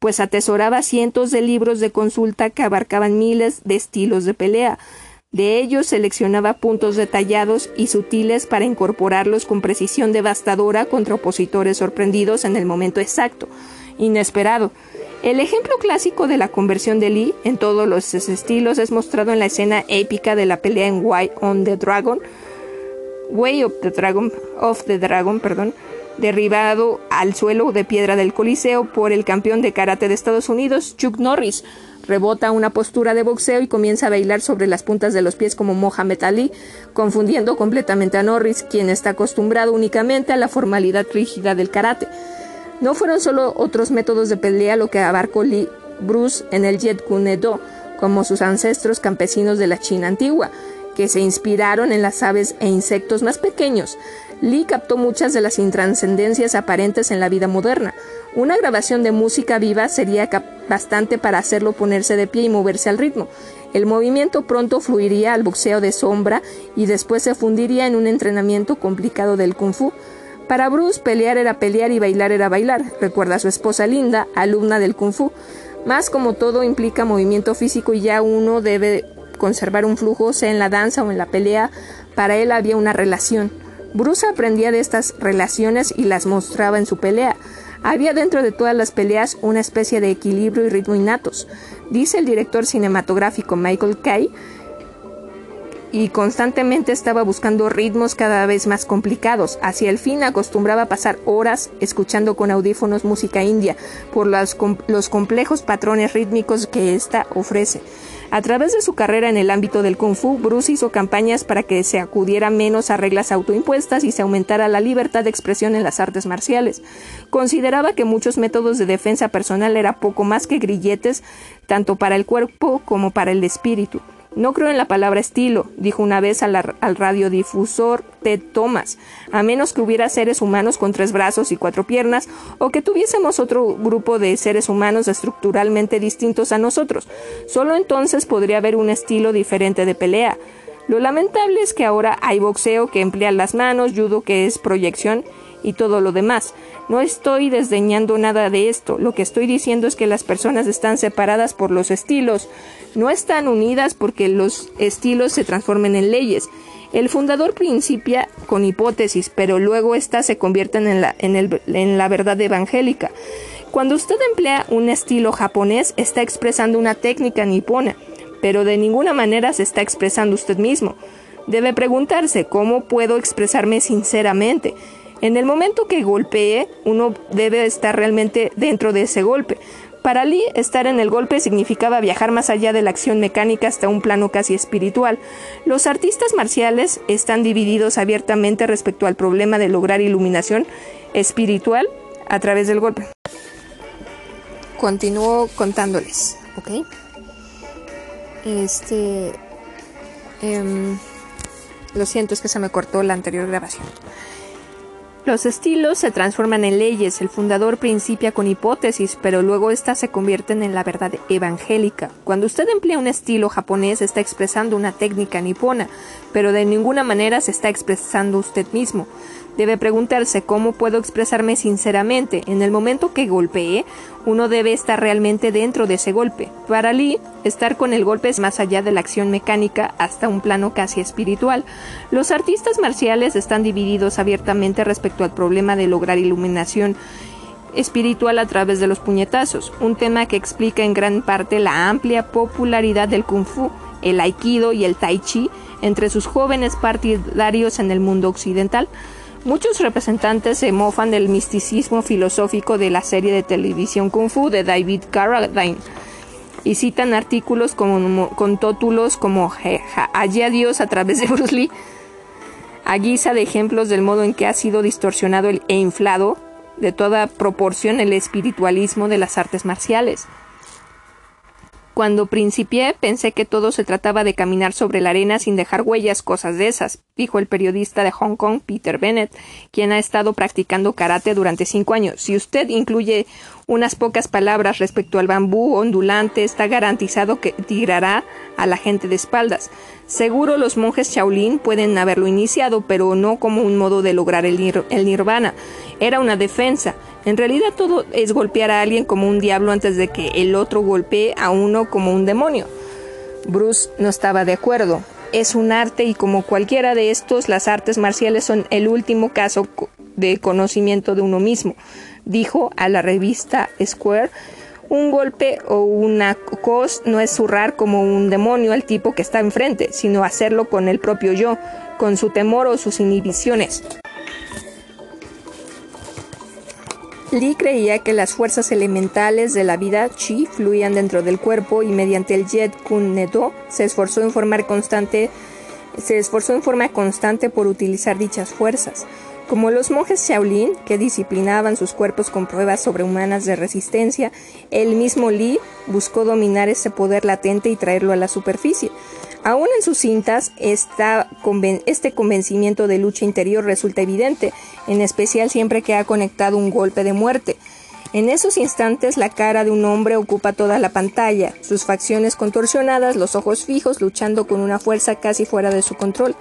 pues atesoraba cientos de libros de consulta que abarcaban miles de estilos de pelea. De ellos seleccionaba puntos detallados y sutiles para incorporarlos con precisión devastadora contra opositores sorprendidos en el momento exacto, inesperado, el ejemplo clásico de la conversión de Lee en todos los estilos es mostrado en la escena épica de la pelea en Way on the Dragon, Way of the Dragon, of the Dragon, perdón, derribado al suelo de piedra del Coliseo por el campeón de karate de Estados Unidos, Chuck Norris. Rebota una postura de boxeo y comienza a bailar sobre las puntas de los pies como Mohamed Ali, confundiendo completamente a Norris, quien está acostumbrado únicamente a la formalidad rígida del karate. No fueron solo otros métodos de pelea lo que abarcó Lee Bruce en el Jet Kune Do, como sus ancestros campesinos de la China antigua, que se inspiraron en las aves e insectos más pequeños. Lee captó muchas de las intranscendencias aparentes en la vida moderna. Una grabación de música viva sería bastante para hacerlo ponerse de pie y moverse al ritmo. El movimiento pronto fluiría al boxeo de sombra y después se fundiría en un entrenamiento complicado del kung fu. Para Bruce, pelear era pelear y bailar era bailar, recuerda a su esposa Linda, alumna del Kung Fu. Más como todo implica movimiento físico y ya uno debe conservar un flujo, sea en la danza o en la pelea, para él había una relación. Bruce aprendía de estas relaciones y las mostraba en su pelea. Había dentro de todas las peleas una especie de equilibrio y ritmo innatos. Dice el director cinematográfico Michael Kay y constantemente estaba buscando ritmos cada vez más complicados. Hacia el fin acostumbraba pasar horas escuchando con audífonos música india por los complejos patrones rítmicos que ésta ofrece. A través de su carrera en el ámbito del kung fu, Bruce hizo campañas para que se acudiera menos a reglas autoimpuestas y se aumentara la libertad de expresión en las artes marciales. Consideraba que muchos métodos de defensa personal eran poco más que grilletes, tanto para el cuerpo como para el espíritu. No creo en la palabra estilo, dijo una vez al, radiodifusor Ted Thomas, a menos que hubiera seres humanos con tres brazos y cuatro piernas, o que tuviésemos otro grupo de seres humanos estructuralmente distintos a nosotros. Solo entonces podría haber un estilo diferente de pelea. Lo lamentable es que ahora hay boxeo que emplea las manos, judo que es proyección y todo lo demás. No estoy desdeñando nada de esto, lo que estoy diciendo es que las personas están separadas por los estilos, no están unidas porque los estilos se transformen en leyes. El fundador principia con hipótesis, pero luego éstas se convierten en la, en la verdad evangélica. Cuando usted emplea un estilo japonés, está expresando una técnica nipona, pero de ninguna manera se está expresando usted mismo. Debe preguntarse cómo puedo expresarme sinceramente. En el momento que golpee, uno debe estar realmente dentro de ese golpe. Para Lee, estar en el golpe significaba viajar más allá de la acción mecánica hasta un plano casi espiritual. Los artistas marciales están divididos abiertamente respecto al problema de lograr iluminación espiritual a través del golpe. Continúo contándoles, ¿ok? Este... Em, lo siento, es que se me cortó la anterior grabación. Los estilos se transforman en leyes, el fundador principia con hipótesis, pero luego éstas se convierten en la verdad evangélica. Cuando usted emplea un estilo japonés está expresando una técnica nipona, pero de ninguna manera se está expresando usted mismo. Debe preguntarse cómo puedo expresarme sinceramente. En el momento que golpee, uno debe estar realmente dentro de ese golpe. Para Lee, estar con el golpe es más allá de la acción mecánica hasta un plano casi espiritual. Los artistas marciales están divididos abiertamente respecto al problema de lograr iluminación espiritual a través de los puñetazos, un tema que explica en gran parte la amplia popularidad del kung fu, el aikido y el tai chi entre sus jóvenes partidarios en el mundo occidental. Muchos representantes se mofan del misticismo filosófico de la serie de televisión Kung Fu de David Carradine y citan artículos con, tótulos como Hallé a Dios a través de Bruce Lee, a guisa de ejemplos del modo en que ha sido distorsionado e inflado de toda proporción el espiritualismo de las artes marciales. Cuando principié pensé que todo se trataba de caminar sobre la arena sin dejar huellas, cosas de esas, dijo el periodista de Hong Kong, Peter Bennett, quien ha estado practicando karate durante cinco años. Si usted incluye unas pocas palabras respecto al bambú ondulante, está garantizado que tirará a la gente de espaldas. Seguro los monjes Shaolin pueden haberlo iniciado, pero no como un modo de lograr el, el nirvana. Era una defensa. En realidad todo es golpear a alguien como un diablo antes de que el otro golpee a uno como un demonio. Bruce no estaba de acuerdo. Es un arte y como cualquiera de estos, las artes marciales son el último caso de conocimiento de uno mismo, dijo a la revista Square. Un golpe o una cos no es zurrar como un demonio al tipo que está enfrente, sino hacerlo con el propio yo, con su temor o sus inhibiciones. Lee creía que las fuerzas elementales de la vida chi fluían dentro del cuerpo y mediante el Jet Kun Nedo se esforzó en formar constante se esforzó en forma constante por utilizar dichas fuerzas. Como los monjes Shaolin, que disciplinaban sus cuerpos con pruebas sobrehumanas de resistencia, el mismo Lee buscó dominar ese poder latente y traerlo a la superficie. Aún en sus cintas, este convencimiento de lucha interior resulta evidente, en especial siempre que ha conectado un golpe de muerte. En esos instantes la cara de un hombre ocupa toda la pantalla, sus facciones contorsionadas, los ojos fijos, luchando con una fuerza casi fuera de su control.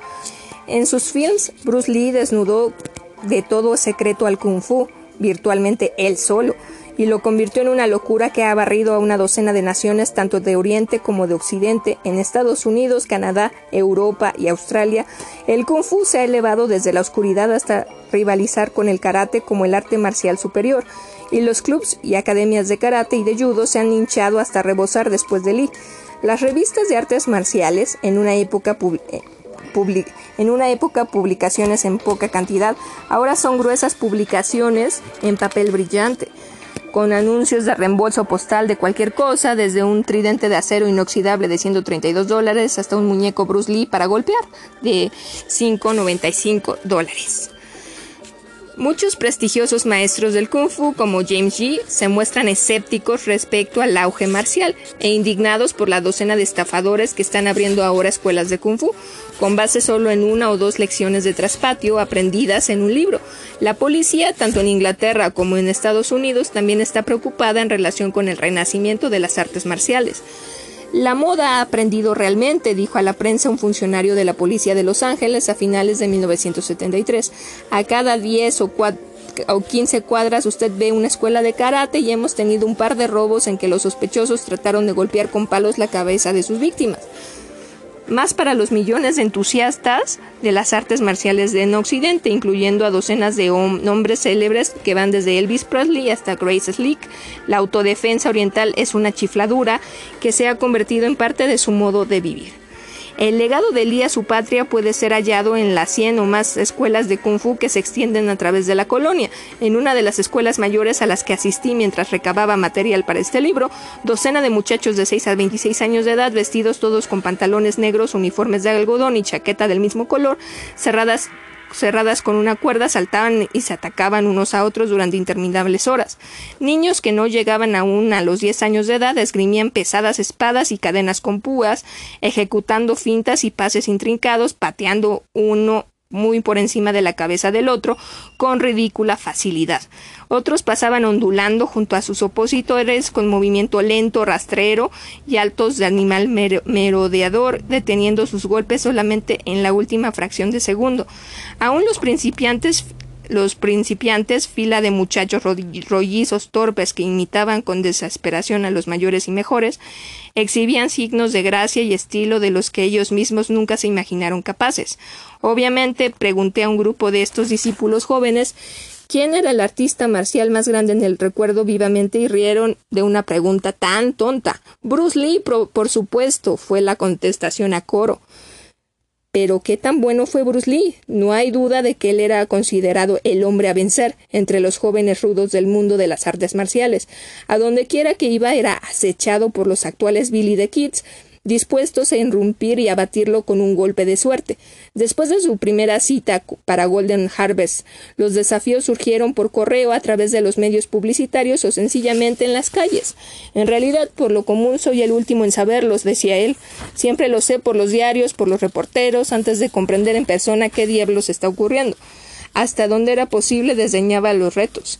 En sus films, Bruce Lee desnudó de todo secreto al kung fu, virtualmente él solo, y lo convirtió en una locura que ha barrido a una docena de naciones tanto de Oriente como de Occidente, en Estados Unidos, Canadá, Europa y Australia. El kung fu se ha elevado desde la oscuridad hasta rivalizar con el karate como el arte marcial superior, y los clubs y academias de karate y de judo se han hinchado hasta rebosar después de Lee. Las revistas de artes marciales, en una época eh, en una época publicaciones en poca cantidad, ahora son gruesas publicaciones en papel brillante con anuncios de reembolso postal de cualquier cosa, desde un tridente de acero inoxidable de 132 dólares hasta un muñeco Bruce Lee para golpear de 5,95 dólares. Muchos prestigiosos maestros del kung fu como James Yi se muestran escépticos respecto al auge marcial e indignados por la docena de estafadores que están abriendo ahora escuelas de kung fu, con base solo en una o dos lecciones de traspatio aprendidas en un libro. La policía, tanto en Inglaterra como en Estados Unidos, también está preocupada en relación con el renacimiento de las artes marciales. La moda ha aprendido realmente, dijo a la prensa un funcionario de la policía de Los Ángeles a finales de 1973. A cada 10 o, o 15 cuadras usted ve una escuela de karate y hemos tenido un par de robos en que los sospechosos trataron de golpear con palos la cabeza de sus víctimas más para los millones de entusiastas de las artes marciales en Occidente, incluyendo a docenas de hombres célebres que van desde Elvis Presley hasta Grace Slick. La autodefensa oriental es una chifladura que se ha convertido en parte de su modo de vivir. El legado de Lee a su patria puede ser hallado en las 100 o más escuelas de kung fu que se extienden a través de la colonia. En una de las escuelas mayores a las que asistí mientras recababa material para este libro, docena de muchachos de 6 a 26 años de edad, vestidos todos con pantalones negros, uniformes de algodón y chaqueta del mismo color, cerradas cerradas con una cuerda saltaban y se atacaban unos a otros durante interminables horas. Niños que no llegaban aún a los diez años de edad esgrimían pesadas espadas y cadenas con púas, ejecutando fintas y pases intrincados, pateando uno muy por encima de la cabeza del otro con ridícula facilidad. Otros pasaban ondulando junto a sus opositores con movimiento lento, rastrero y altos de animal merodeador, deteniendo sus golpes solamente en la última fracción de segundo. Aún los principiantes los principiantes, fila de muchachos rollizos torpes que imitaban con desesperación a los mayores y mejores, exhibían signos de gracia y estilo de los que ellos mismos nunca se imaginaron capaces. Obviamente pregunté a un grupo de estos discípulos jóvenes quién era el artista marcial más grande en el recuerdo vivamente y rieron de una pregunta tan tonta. Bruce Lee, por supuesto, fue la contestación a coro. Pero qué tan bueno fue Bruce Lee. No hay duda de que él era considerado el hombre a vencer entre los jóvenes rudos del mundo de las artes marciales. A donde quiera que iba era acechado por los actuales Billy the Kids, dispuestos a irrumpir y abatirlo con un golpe de suerte. Después de su primera cita para Golden Harvest, los desafíos surgieron por correo a través de los medios publicitarios o sencillamente en las calles. En realidad, por lo común soy el último en saberlos, decía él. Siempre lo sé por los diarios, por los reporteros, antes de comprender en persona qué diablos está ocurriendo. Hasta donde era posible desdeñaba los retos.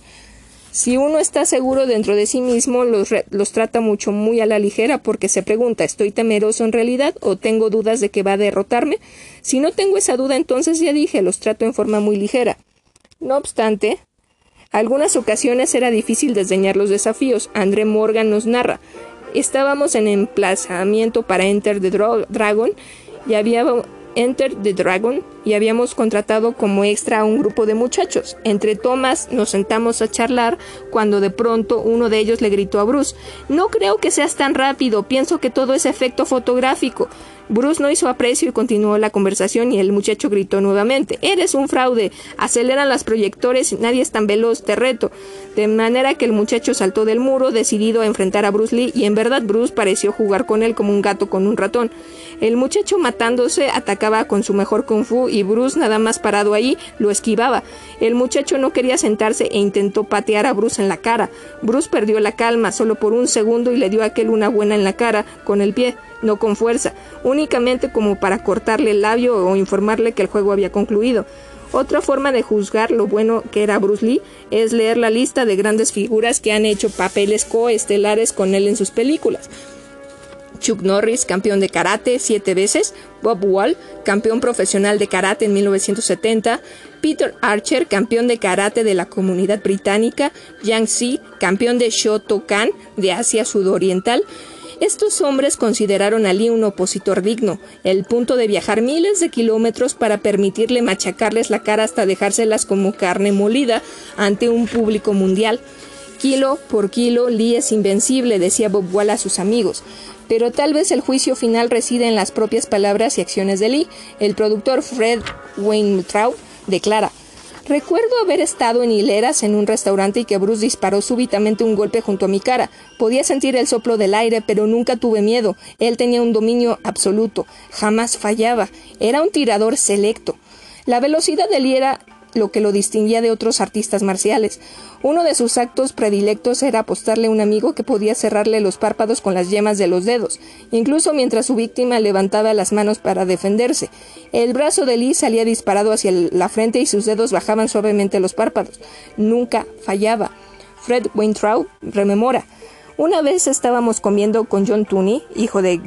Si uno está seguro dentro de sí mismo, los, los, trata mucho muy a la ligera porque se pregunta ¿estoy temeroso en realidad o tengo dudas de que va a derrotarme? Si no tengo esa duda, entonces ya dije, los trato en forma muy ligera. No obstante, algunas ocasiones era difícil desdeñar los desafíos. André Morgan nos narra. Estábamos en emplazamiento para Enter the Dragon y había Enter the Dragon y habíamos contratado como extra a un grupo de muchachos. Entre tomas nos sentamos a charlar cuando de pronto uno de ellos le gritó a Bruce No creo que seas tan rápido, pienso que todo es efecto fotográfico. Bruce no hizo aprecio y continuó la conversación y el muchacho gritó nuevamente Eres un fraude. Aceleran las proyectores y nadie es tan veloz, te reto. De manera que el muchacho saltó del muro, decidido a enfrentar a Bruce Lee, y en verdad Bruce pareció jugar con él como un gato con un ratón. El muchacho matándose atacaba con su mejor kung fu y Bruce nada más parado ahí lo esquivaba. El muchacho no quería sentarse e intentó patear a Bruce en la cara. Bruce perdió la calma solo por un segundo y le dio aquel una buena en la cara con el pie, no con fuerza, únicamente como para cortarle el labio o informarle que el juego había concluido. Otra forma de juzgar lo bueno que era Bruce Lee es leer la lista de grandes figuras que han hecho papeles coestelares con él en sus películas. Chuck Norris, campeón de karate siete veces, Bob Wall, campeón profesional de karate en 1970, Peter Archer, campeón de karate de la comunidad británica, Yang Xi, campeón de Shotokan de Asia Sudoriental, estos hombres consideraron a Lee un opositor digno, el punto de viajar miles de kilómetros para permitirle machacarles la cara hasta dejárselas como carne molida ante un público mundial. Kilo por kilo, Lee es invencible, decía Bob Wall a sus amigos. Pero tal vez el juicio final reside en las propias palabras y acciones de Lee. El productor Fred Weintraub declara Recuerdo haber estado en hileras en un restaurante y que Bruce disparó súbitamente un golpe junto a mi cara. Podía sentir el soplo del aire, pero nunca tuve miedo. Él tenía un dominio absoluto. Jamás fallaba. Era un tirador selecto. La velocidad de era lo que lo distinguía de otros artistas marciales. Uno de sus actos predilectos era apostarle a un amigo que podía cerrarle los párpados con las yemas de los dedos, incluso mientras su víctima levantaba las manos para defenderse. El brazo de Lee salía disparado hacia la frente y sus dedos bajaban suavemente los párpados. Nunca fallaba. Fred Weintraub rememora. Una vez estábamos comiendo con John Tooney, hijo de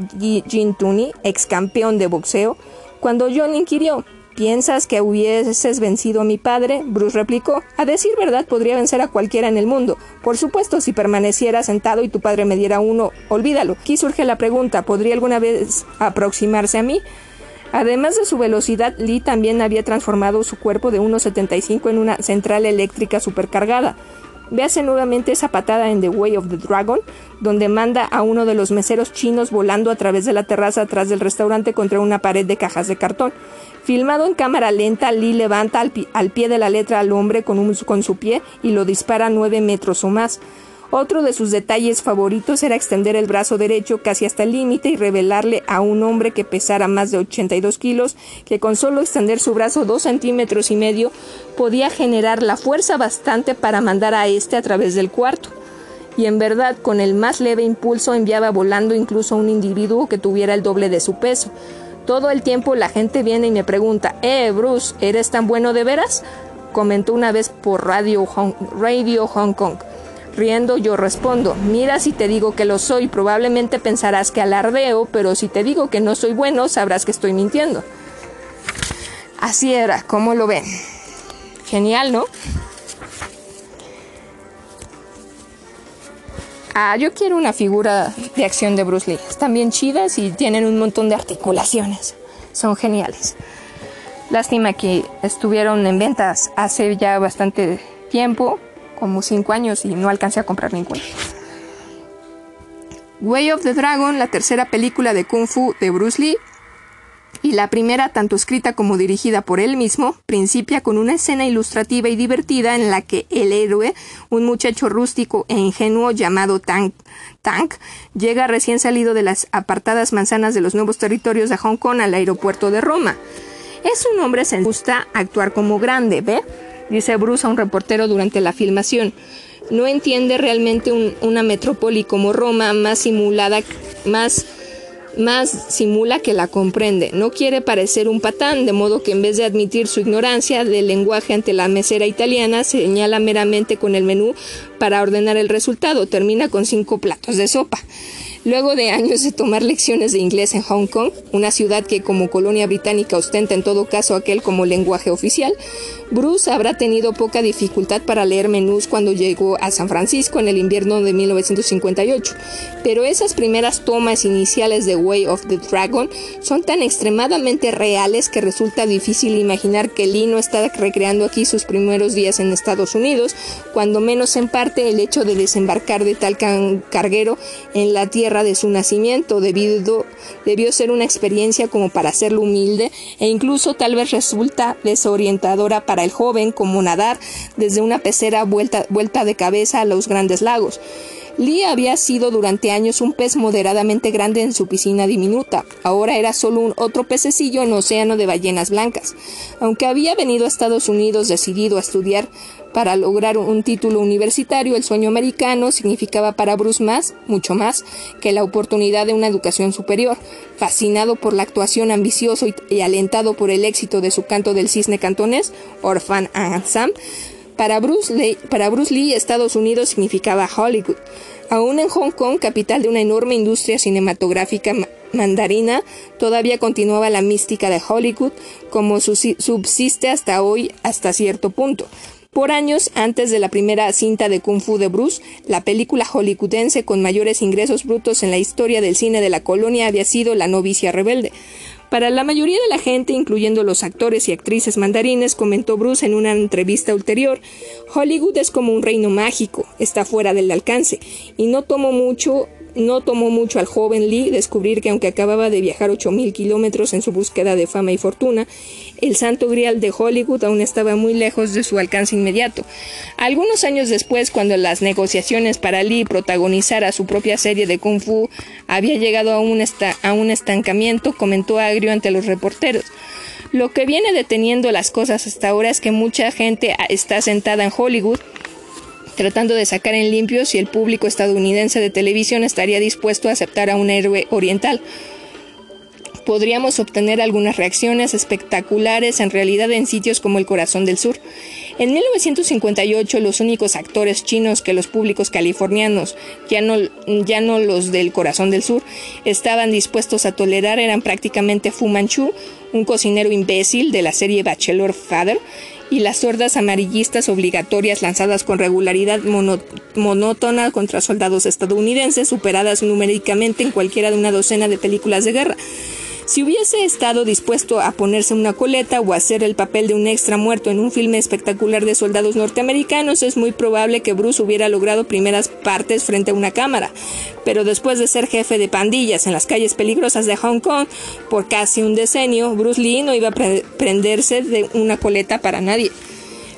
Gene Tooney, ex campeón de boxeo, cuando John inquirió ¿Piensas que hubieses vencido a mi padre? Bruce replicó. A decir verdad, podría vencer a cualquiera en el mundo. Por supuesto, si permaneciera sentado y tu padre me diera uno, olvídalo. Aquí surge la pregunta, ¿podría alguna vez aproximarse a mí? Además de su velocidad, Lee también había transformado su cuerpo de 1,75 en una central eléctrica supercargada. Véase nuevamente esa patada en The Way of the Dragon, donde manda a uno de los meseros chinos volando a través de la terraza atrás del restaurante contra una pared de cajas de cartón. Filmado en cámara lenta, Lee levanta al, pie de la letra al hombre con, con su pie y lo dispara nueve metros o más. Otro de sus detalles favoritos era extender el brazo derecho casi hasta el límite y revelarle a un hombre que pesara más de 82 kilos que con solo extender su brazo dos centímetros y medio podía generar la fuerza bastante para mandar a éste a través del cuarto. Y en verdad, con el más leve impulso enviaba volando incluso a un individuo que tuviera el doble de su peso. Todo el tiempo la gente viene y me pregunta, eh, Bruce, ¿eres tan bueno de veras? Comentó una vez por Radio Hong, Radio Hong Kong. Riendo yo respondo, mira si te digo que lo soy, probablemente pensarás que alardeo, pero si te digo que no soy bueno, sabrás que estoy mintiendo. Así era, ¿cómo lo ven? Genial, ¿no? Ah, yo quiero una figura de acción de Bruce Lee. Están bien chidas y tienen un montón de articulaciones. Son geniales. Lástima que estuvieron en ventas hace ya bastante tiempo, como cinco años, y no alcancé a comprar ninguna. Way of the Dragon, la tercera película de Kung Fu de Bruce Lee, y la primera, tanto escrita como dirigida por él mismo, principia con una escena ilustrativa y divertida en la que el héroe, un muchacho rústico e ingenuo llamado Tank, Tank, llega recién salido de las apartadas manzanas de los nuevos territorios de Hong Kong al aeropuerto de Roma. Es un hombre se gusta actuar como grande, ¿ve? Dice Bruce a un reportero durante la filmación. No entiende realmente una metrópoli como Roma más simulada, más más simula que la comprende. No quiere parecer un patán, de modo que en vez de admitir su ignorancia del lenguaje ante la mesera italiana, señala meramente con el menú para ordenar el resultado. Termina con cinco platos de sopa. Luego de años de tomar lecciones de inglés en Hong Kong, una ciudad que como colonia británica ostenta en todo caso aquel como lenguaje oficial, Bruce habrá tenido poca dificultad para leer menús cuando llegó a San Francisco en el invierno de 1958. Pero esas primeras tomas iniciales de Way of the Dragon son tan extremadamente reales que resulta difícil imaginar que Lee no está recreando aquí sus primeros días en Estados Unidos, cuando menos en parte el hecho de desembarcar de tal carguero en la tierra de su nacimiento, debido, debió ser una experiencia como para hacerlo humilde e incluso tal vez resulta desorientadora para el joven como nadar desde una pecera vuelta, vuelta de cabeza a los grandes lagos. Lee había sido durante años un pez moderadamente grande en su piscina diminuta. Ahora era solo un otro pececillo en océano de ballenas blancas. Aunque había venido a Estados Unidos decidido a estudiar para lograr un título universitario, el sueño americano significaba para Bruce más, mucho más, que la oportunidad de una educación superior. Fascinado por la actuación ambicioso y, alentado por el éxito de su canto del cisne cantonés, Orphan and Sam, para Bruce, Lee, para Bruce Lee, Estados Unidos significaba Hollywood. Aún en Hong Kong, capital de una enorme industria cinematográfica mandarina, todavía continuaba la mística de Hollywood, como subsiste hasta hoy hasta cierto punto. Por años antes de la primera cinta de Kung Fu de Bruce, la película hollywoodense con mayores ingresos brutos en la historia del cine de la colonia había sido La novicia rebelde. Para la mayoría de la gente, incluyendo los actores y actrices mandarines, comentó Bruce en una entrevista ulterior, Hollywood es como un reino mágico, está fuera del alcance, y no tomo mucho no tomó mucho al joven Lee descubrir que aunque acababa de viajar 8.000 kilómetros en su búsqueda de fama y fortuna, el santo grial de Hollywood aún estaba muy lejos de su alcance inmediato. Algunos años después, cuando las negociaciones para Lee protagonizara su propia serie de Kung Fu había llegado a a un estancamiento, comentó agrio ante los reporteros. Lo que viene deteniendo las cosas hasta ahora es que mucha gente está sentada en Hollywood tratando de sacar en limpio si el público estadounidense de televisión estaría dispuesto a aceptar a un héroe oriental. Podríamos obtener algunas reacciones espectaculares en realidad en sitios como el Corazón del Sur. En 1958 los únicos actores chinos que los públicos californianos, ya no, ya no los del Corazón del Sur, estaban dispuestos a tolerar eran prácticamente Fu Manchu, un cocinero imbécil de la serie Bachelor Father, y las sordas amarillistas obligatorias lanzadas con regularidad monótona contra soldados estadounidenses, superadas numéricamente en cualquiera de una docena de películas de guerra. Si hubiese estado dispuesto a ponerse una coleta o hacer el papel de un extra muerto en un filme espectacular de soldados norteamericanos, es muy probable que Bruce hubiera logrado primeras partes frente a una cámara. Pero después de ser jefe de pandillas en las calles peligrosas de Hong Kong por casi un decenio, Bruce Lee no iba a prenderse de una coleta para nadie.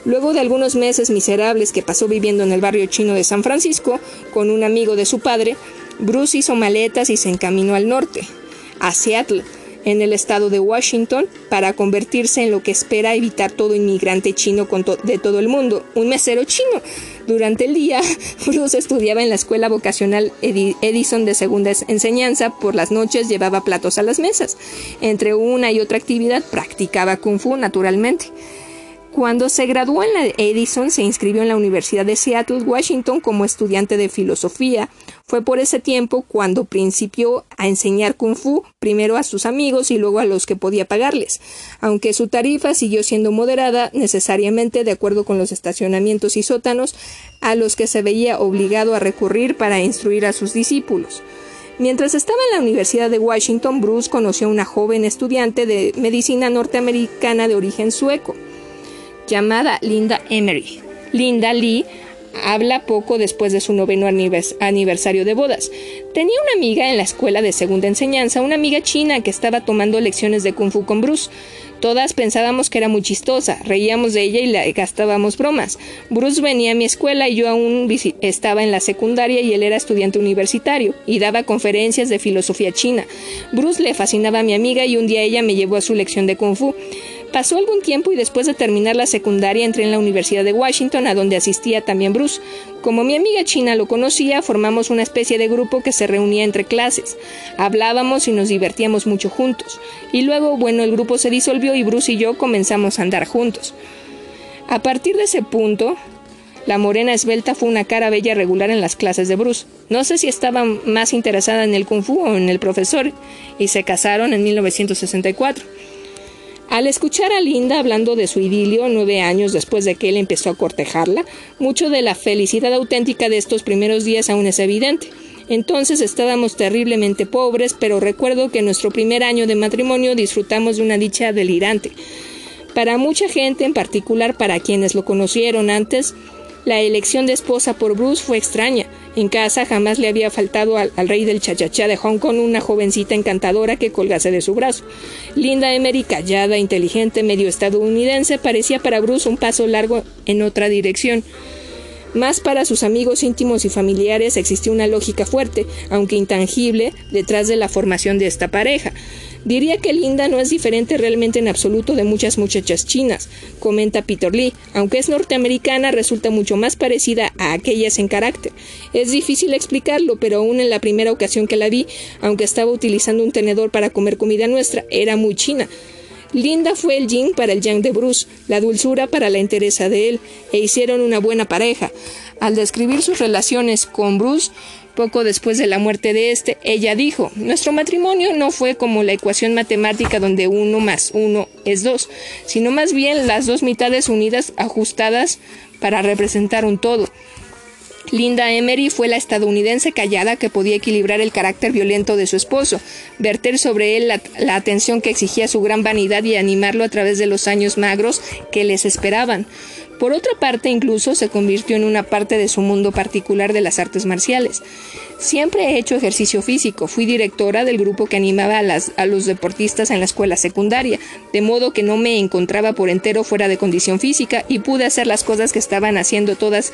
Luego de algunos meses miserables que pasó viviendo en el barrio chino de San Francisco con un amigo de su padre, Bruce hizo maletas y se encaminó al norte, a Seattle, en el estado de Washington para convertirse en lo que espera evitar todo inmigrante chino de todo el mundo, un mesero chino. Durante el día, Bruce estudiaba en la escuela vocacional Edison de segunda enseñanza. Por las noches llevaba platos a las mesas. Entre una y otra actividad practicaba kung fu naturalmente. Cuando se graduó en la Edison, se inscribió en la Universidad de Seattle, Washington, como estudiante de filosofía. Fue por ese tiempo cuando principió a enseñar kung fu, primero a sus amigos y luego a los que podía pagarles, aunque su tarifa siguió siendo moderada, necesariamente de acuerdo con los estacionamientos y sótanos a los que se veía obligado a recurrir para instruir a sus discípulos. Mientras estaba en la Universidad de Washington, Bruce conoció a una joven estudiante de medicina norteamericana de origen sueco llamada Linda Emery. Linda Lee habla poco después de su noveno aniversario de bodas. Tenía una amiga en la escuela de segunda enseñanza, una amiga china que estaba tomando lecciones de kung fu con Bruce. Todas pensábamos que era muy chistosa, reíamos de ella y le gastábamos bromas. Bruce venía a mi escuela y yo aún estaba en la secundaria y él era estudiante universitario y daba conferencias de filosofía china. Bruce le fascinaba a mi amiga y un día ella me llevó a su lección de kung fu. Pasó algún tiempo y después de terminar la secundaria entré en la Universidad de Washington, a donde asistía también Bruce. Como mi amiga china lo conocía, formamos una especie de grupo que se reunía entre clases. Hablábamos y nos divertíamos mucho juntos. Y luego, bueno, el grupo se disolvió y Bruce y yo comenzamos a andar juntos. A partir de ese punto, la morena esbelta fue una cara bella regular en las clases de Bruce. No sé si estaba más interesada en el kung fu o en el profesor, y se casaron en 1964. Al escuchar a Linda hablando de su idilio nueve años después de que él empezó a cortejarla, mucho de la felicidad auténtica de estos primeros días aún es evidente. Entonces estábamos terriblemente pobres, pero recuerdo que en nuestro primer año de matrimonio disfrutamos de una dicha delirante. Para mucha gente, en particular para quienes lo conocieron antes, la elección de esposa por Bruce fue extraña. En casa jamás le había faltado al, rey del chachachá de Hong Kong una jovencita encantadora que colgase de su brazo. Linda Emery, callada, inteligente, medio estadounidense, parecía para Bruce un paso largo en otra dirección. Más para sus amigos íntimos y familiares existió una lógica fuerte, aunque intangible, detrás de la formación de esta pareja. Diría que Linda no es diferente realmente en absoluto de muchas muchachas chinas, comenta Peter Lee. Aunque es norteamericana, resulta mucho más parecida a aquellas en carácter. Es difícil explicarlo, pero aún en la primera ocasión que la vi, aunque estaba utilizando un tenedor para comer comida nuestra, era muy china. Linda fue el yin para el yang de Bruce, la dulzura para la entereza de él, e hicieron una buena pareja. Al describir sus relaciones con Bruce, poco después de la muerte de este, ella dijo, nuestro matrimonio no fue como la ecuación matemática donde uno más uno es dos, sino más bien las dos mitades unidas ajustadas para representar un todo. Linda Emery fue la estadounidense callada que podía equilibrar el carácter violento de su esposo, verter sobre él la, la, atención que exigía su gran vanidad y animarlo a través de los años magros que les esperaban. Por otra parte, incluso se convirtió en una parte de su mundo particular de las artes marciales. Siempre he hecho ejercicio físico, fui directora del grupo que animaba a, los deportistas en la escuela secundaria, de modo que no me encontraba por entero fuera de condición física y pude hacer las cosas que estaban haciendo todas,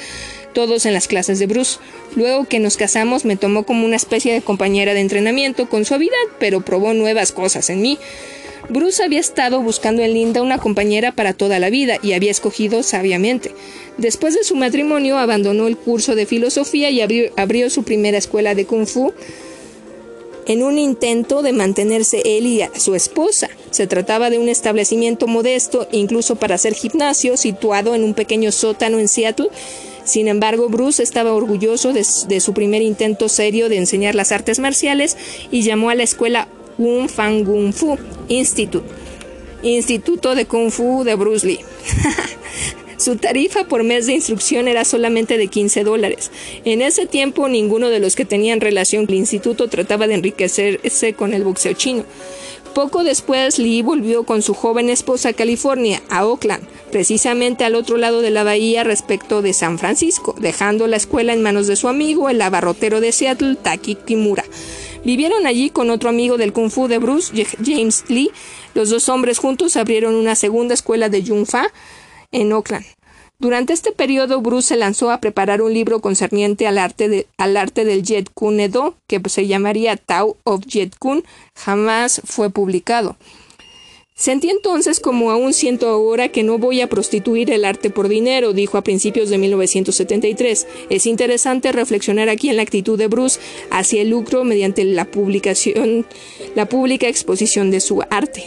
todos en las clases de Bruce. Luego que nos casamos me tomó como una especie de compañera de entrenamiento con suavidad, pero probó nuevas cosas en mí. Bruce había estado buscando en Linda una compañera para toda la vida y había escogido sabiamente. Después de su matrimonio abandonó el curso de filosofía y abrió, su primera escuela de kung fu en un intento de mantenerse él y su esposa. Se trataba de un establecimiento modesto, incluso para hacer gimnasio, situado en un pequeño sótano en Seattle. Sin embargo, Bruce estaba orgulloso de, de su primer intento serio de enseñar las artes marciales y llamó a la escuela un Kung Fu Institute, Instituto de Kung Fu de Bruce Lee. Su tarifa por mes de instrucción era solamente de 15 dólares. En ese tiempo ninguno de los que tenían relación con el instituto trataba de enriquecerse con el boxeo chino. Poco después, Lee volvió con su joven esposa a California, a Oakland, precisamente al otro lado de la bahía respecto de San Francisco, dejando la escuela en manos de su amigo, el abarrotero de Seattle, Taki Kimura. Vivieron allí con otro amigo del Kung Fu de Bruce, James Lee. Los dos hombres juntos abrieron una segunda escuela de Jung Fa en Oakland. Durante este periodo, Bruce se lanzó a preparar un libro concerniente al arte, al arte del Jet Kun Edo, que se llamaría Tao of Jet Kun. Jamás fue publicado. Sentí entonces como aún siento ahora que no voy a prostituir el arte por dinero, dijo a principios de 1973. Es interesante reflexionar aquí en la actitud de Bruce hacia el lucro mediante la publicación, la pública exposición de su arte.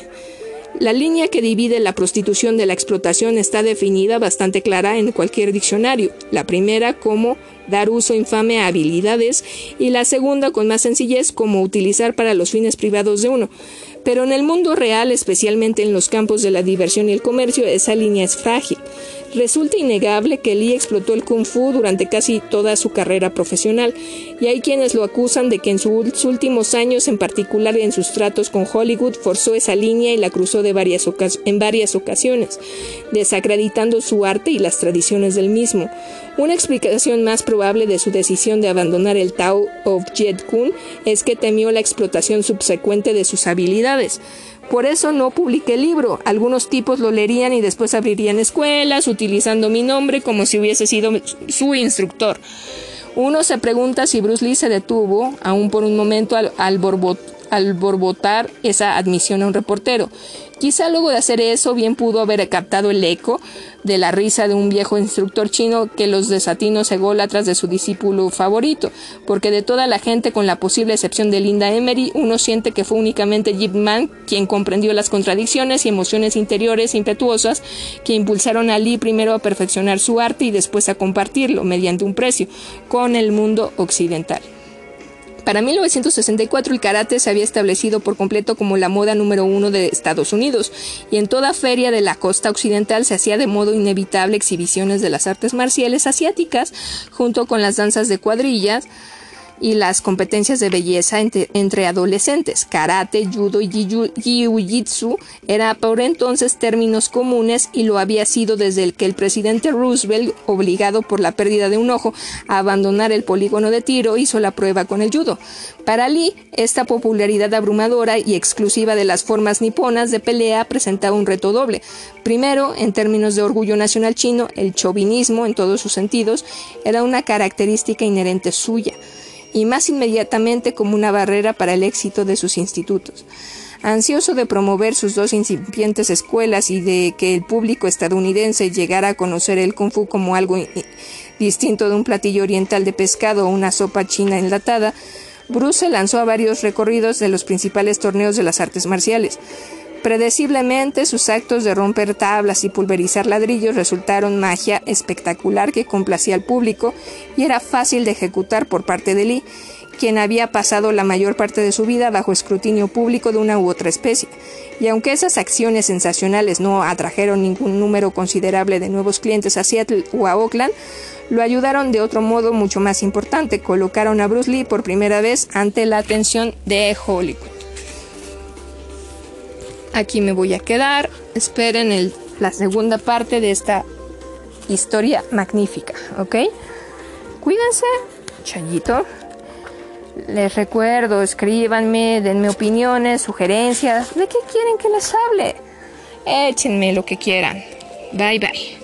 La línea que divide la prostitución de la explotación está definida bastante clara en cualquier diccionario. La primera como dar uso infame a habilidades y la segunda con más sencillez como utilizar para los fines privados de uno. Pero en el mundo real, especialmente en los campos de la diversión y el comercio, esa línea es frágil. Resulta innegable que Lee explotó el kung fu durante casi toda su carrera profesional, y hay quienes lo acusan de que en sus últimos años, en particular en sus tratos con Hollywood, forzó esa línea y la cruzó de varias en varias ocasiones, desacreditando su arte y las tradiciones del mismo. Una explicación más probable de su decisión de abandonar el Tao of Jet Kune es que temió la explotación subsecuente de sus habilidades. Por eso no publiqué el libro. Algunos tipos lo leerían y después abrirían escuelas utilizando mi nombre como si hubiese sido su instructor. Uno se pregunta si Bruce Lee se detuvo, aún por un momento, al, borbotar esa admisión a un reportero. Quizá luego de hacer eso bien pudo haber captado el eco de la risa de un viejo instructor chino que los desatinos ególatras de su discípulo favorito, porque de toda la gente, con la posible excepción de Linda Emery, uno siente que fue únicamente Jip Man quien comprendió las contradicciones y emociones interiores impetuosas que impulsaron a Lee primero a perfeccionar su arte y después a compartirlo, mediante un precio, con el mundo occidental. Para 1964 el karate se había establecido por completo como la moda número uno de Estados Unidos y en toda feria de la costa occidental se hacía de modo inevitable exhibiciones de las artes marciales asiáticas junto con las danzas de cuadrillas, y las competencias de belleza entre, adolescentes. Karate, judo y jiu-jitsu era por entonces términos comunes y lo había sido desde el que el presidente Roosevelt, obligado por la pérdida de un ojo a abandonar el polígono de tiro, hizo la prueba con el judo. Para Lee, esta popularidad abrumadora y exclusiva de las formas niponas de pelea presentaba un reto doble. Primero, en términos de orgullo nacional chino, el chauvinismo en todos sus sentidos era una característica inherente suya y más inmediatamente como una barrera para el éxito de sus institutos. Ansioso de promover sus dos incipientes escuelas y de que el público estadounidense llegara a conocer el kung fu como algo distinto de un platillo oriental de pescado o una sopa china enlatada, Bruce se lanzó a varios recorridos de los principales torneos de las artes marciales. Predeciblemente, sus actos de romper tablas y pulverizar ladrillos resultaron magia espectacular que complacía al público y era fácil de ejecutar por parte de Lee, quien había pasado la mayor parte de su vida bajo escrutinio público de una u otra especie. Y aunque esas acciones sensacionales no atrajeron ningún número considerable de nuevos clientes a Seattle o a Oakland, lo ayudaron de otro modo mucho más importante, colocaron a Bruce Lee por primera vez ante la atención de Hollywood. Aquí me voy a quedar. Esperen la segunda parte de esta historia magnífica, ¿ok? Cuídense, chayito. Les recuerdo, escríbanme, denme opiniones, sugerencias. ¿De qué quieren que les hable? Échenme lo que quieran. Bye bye.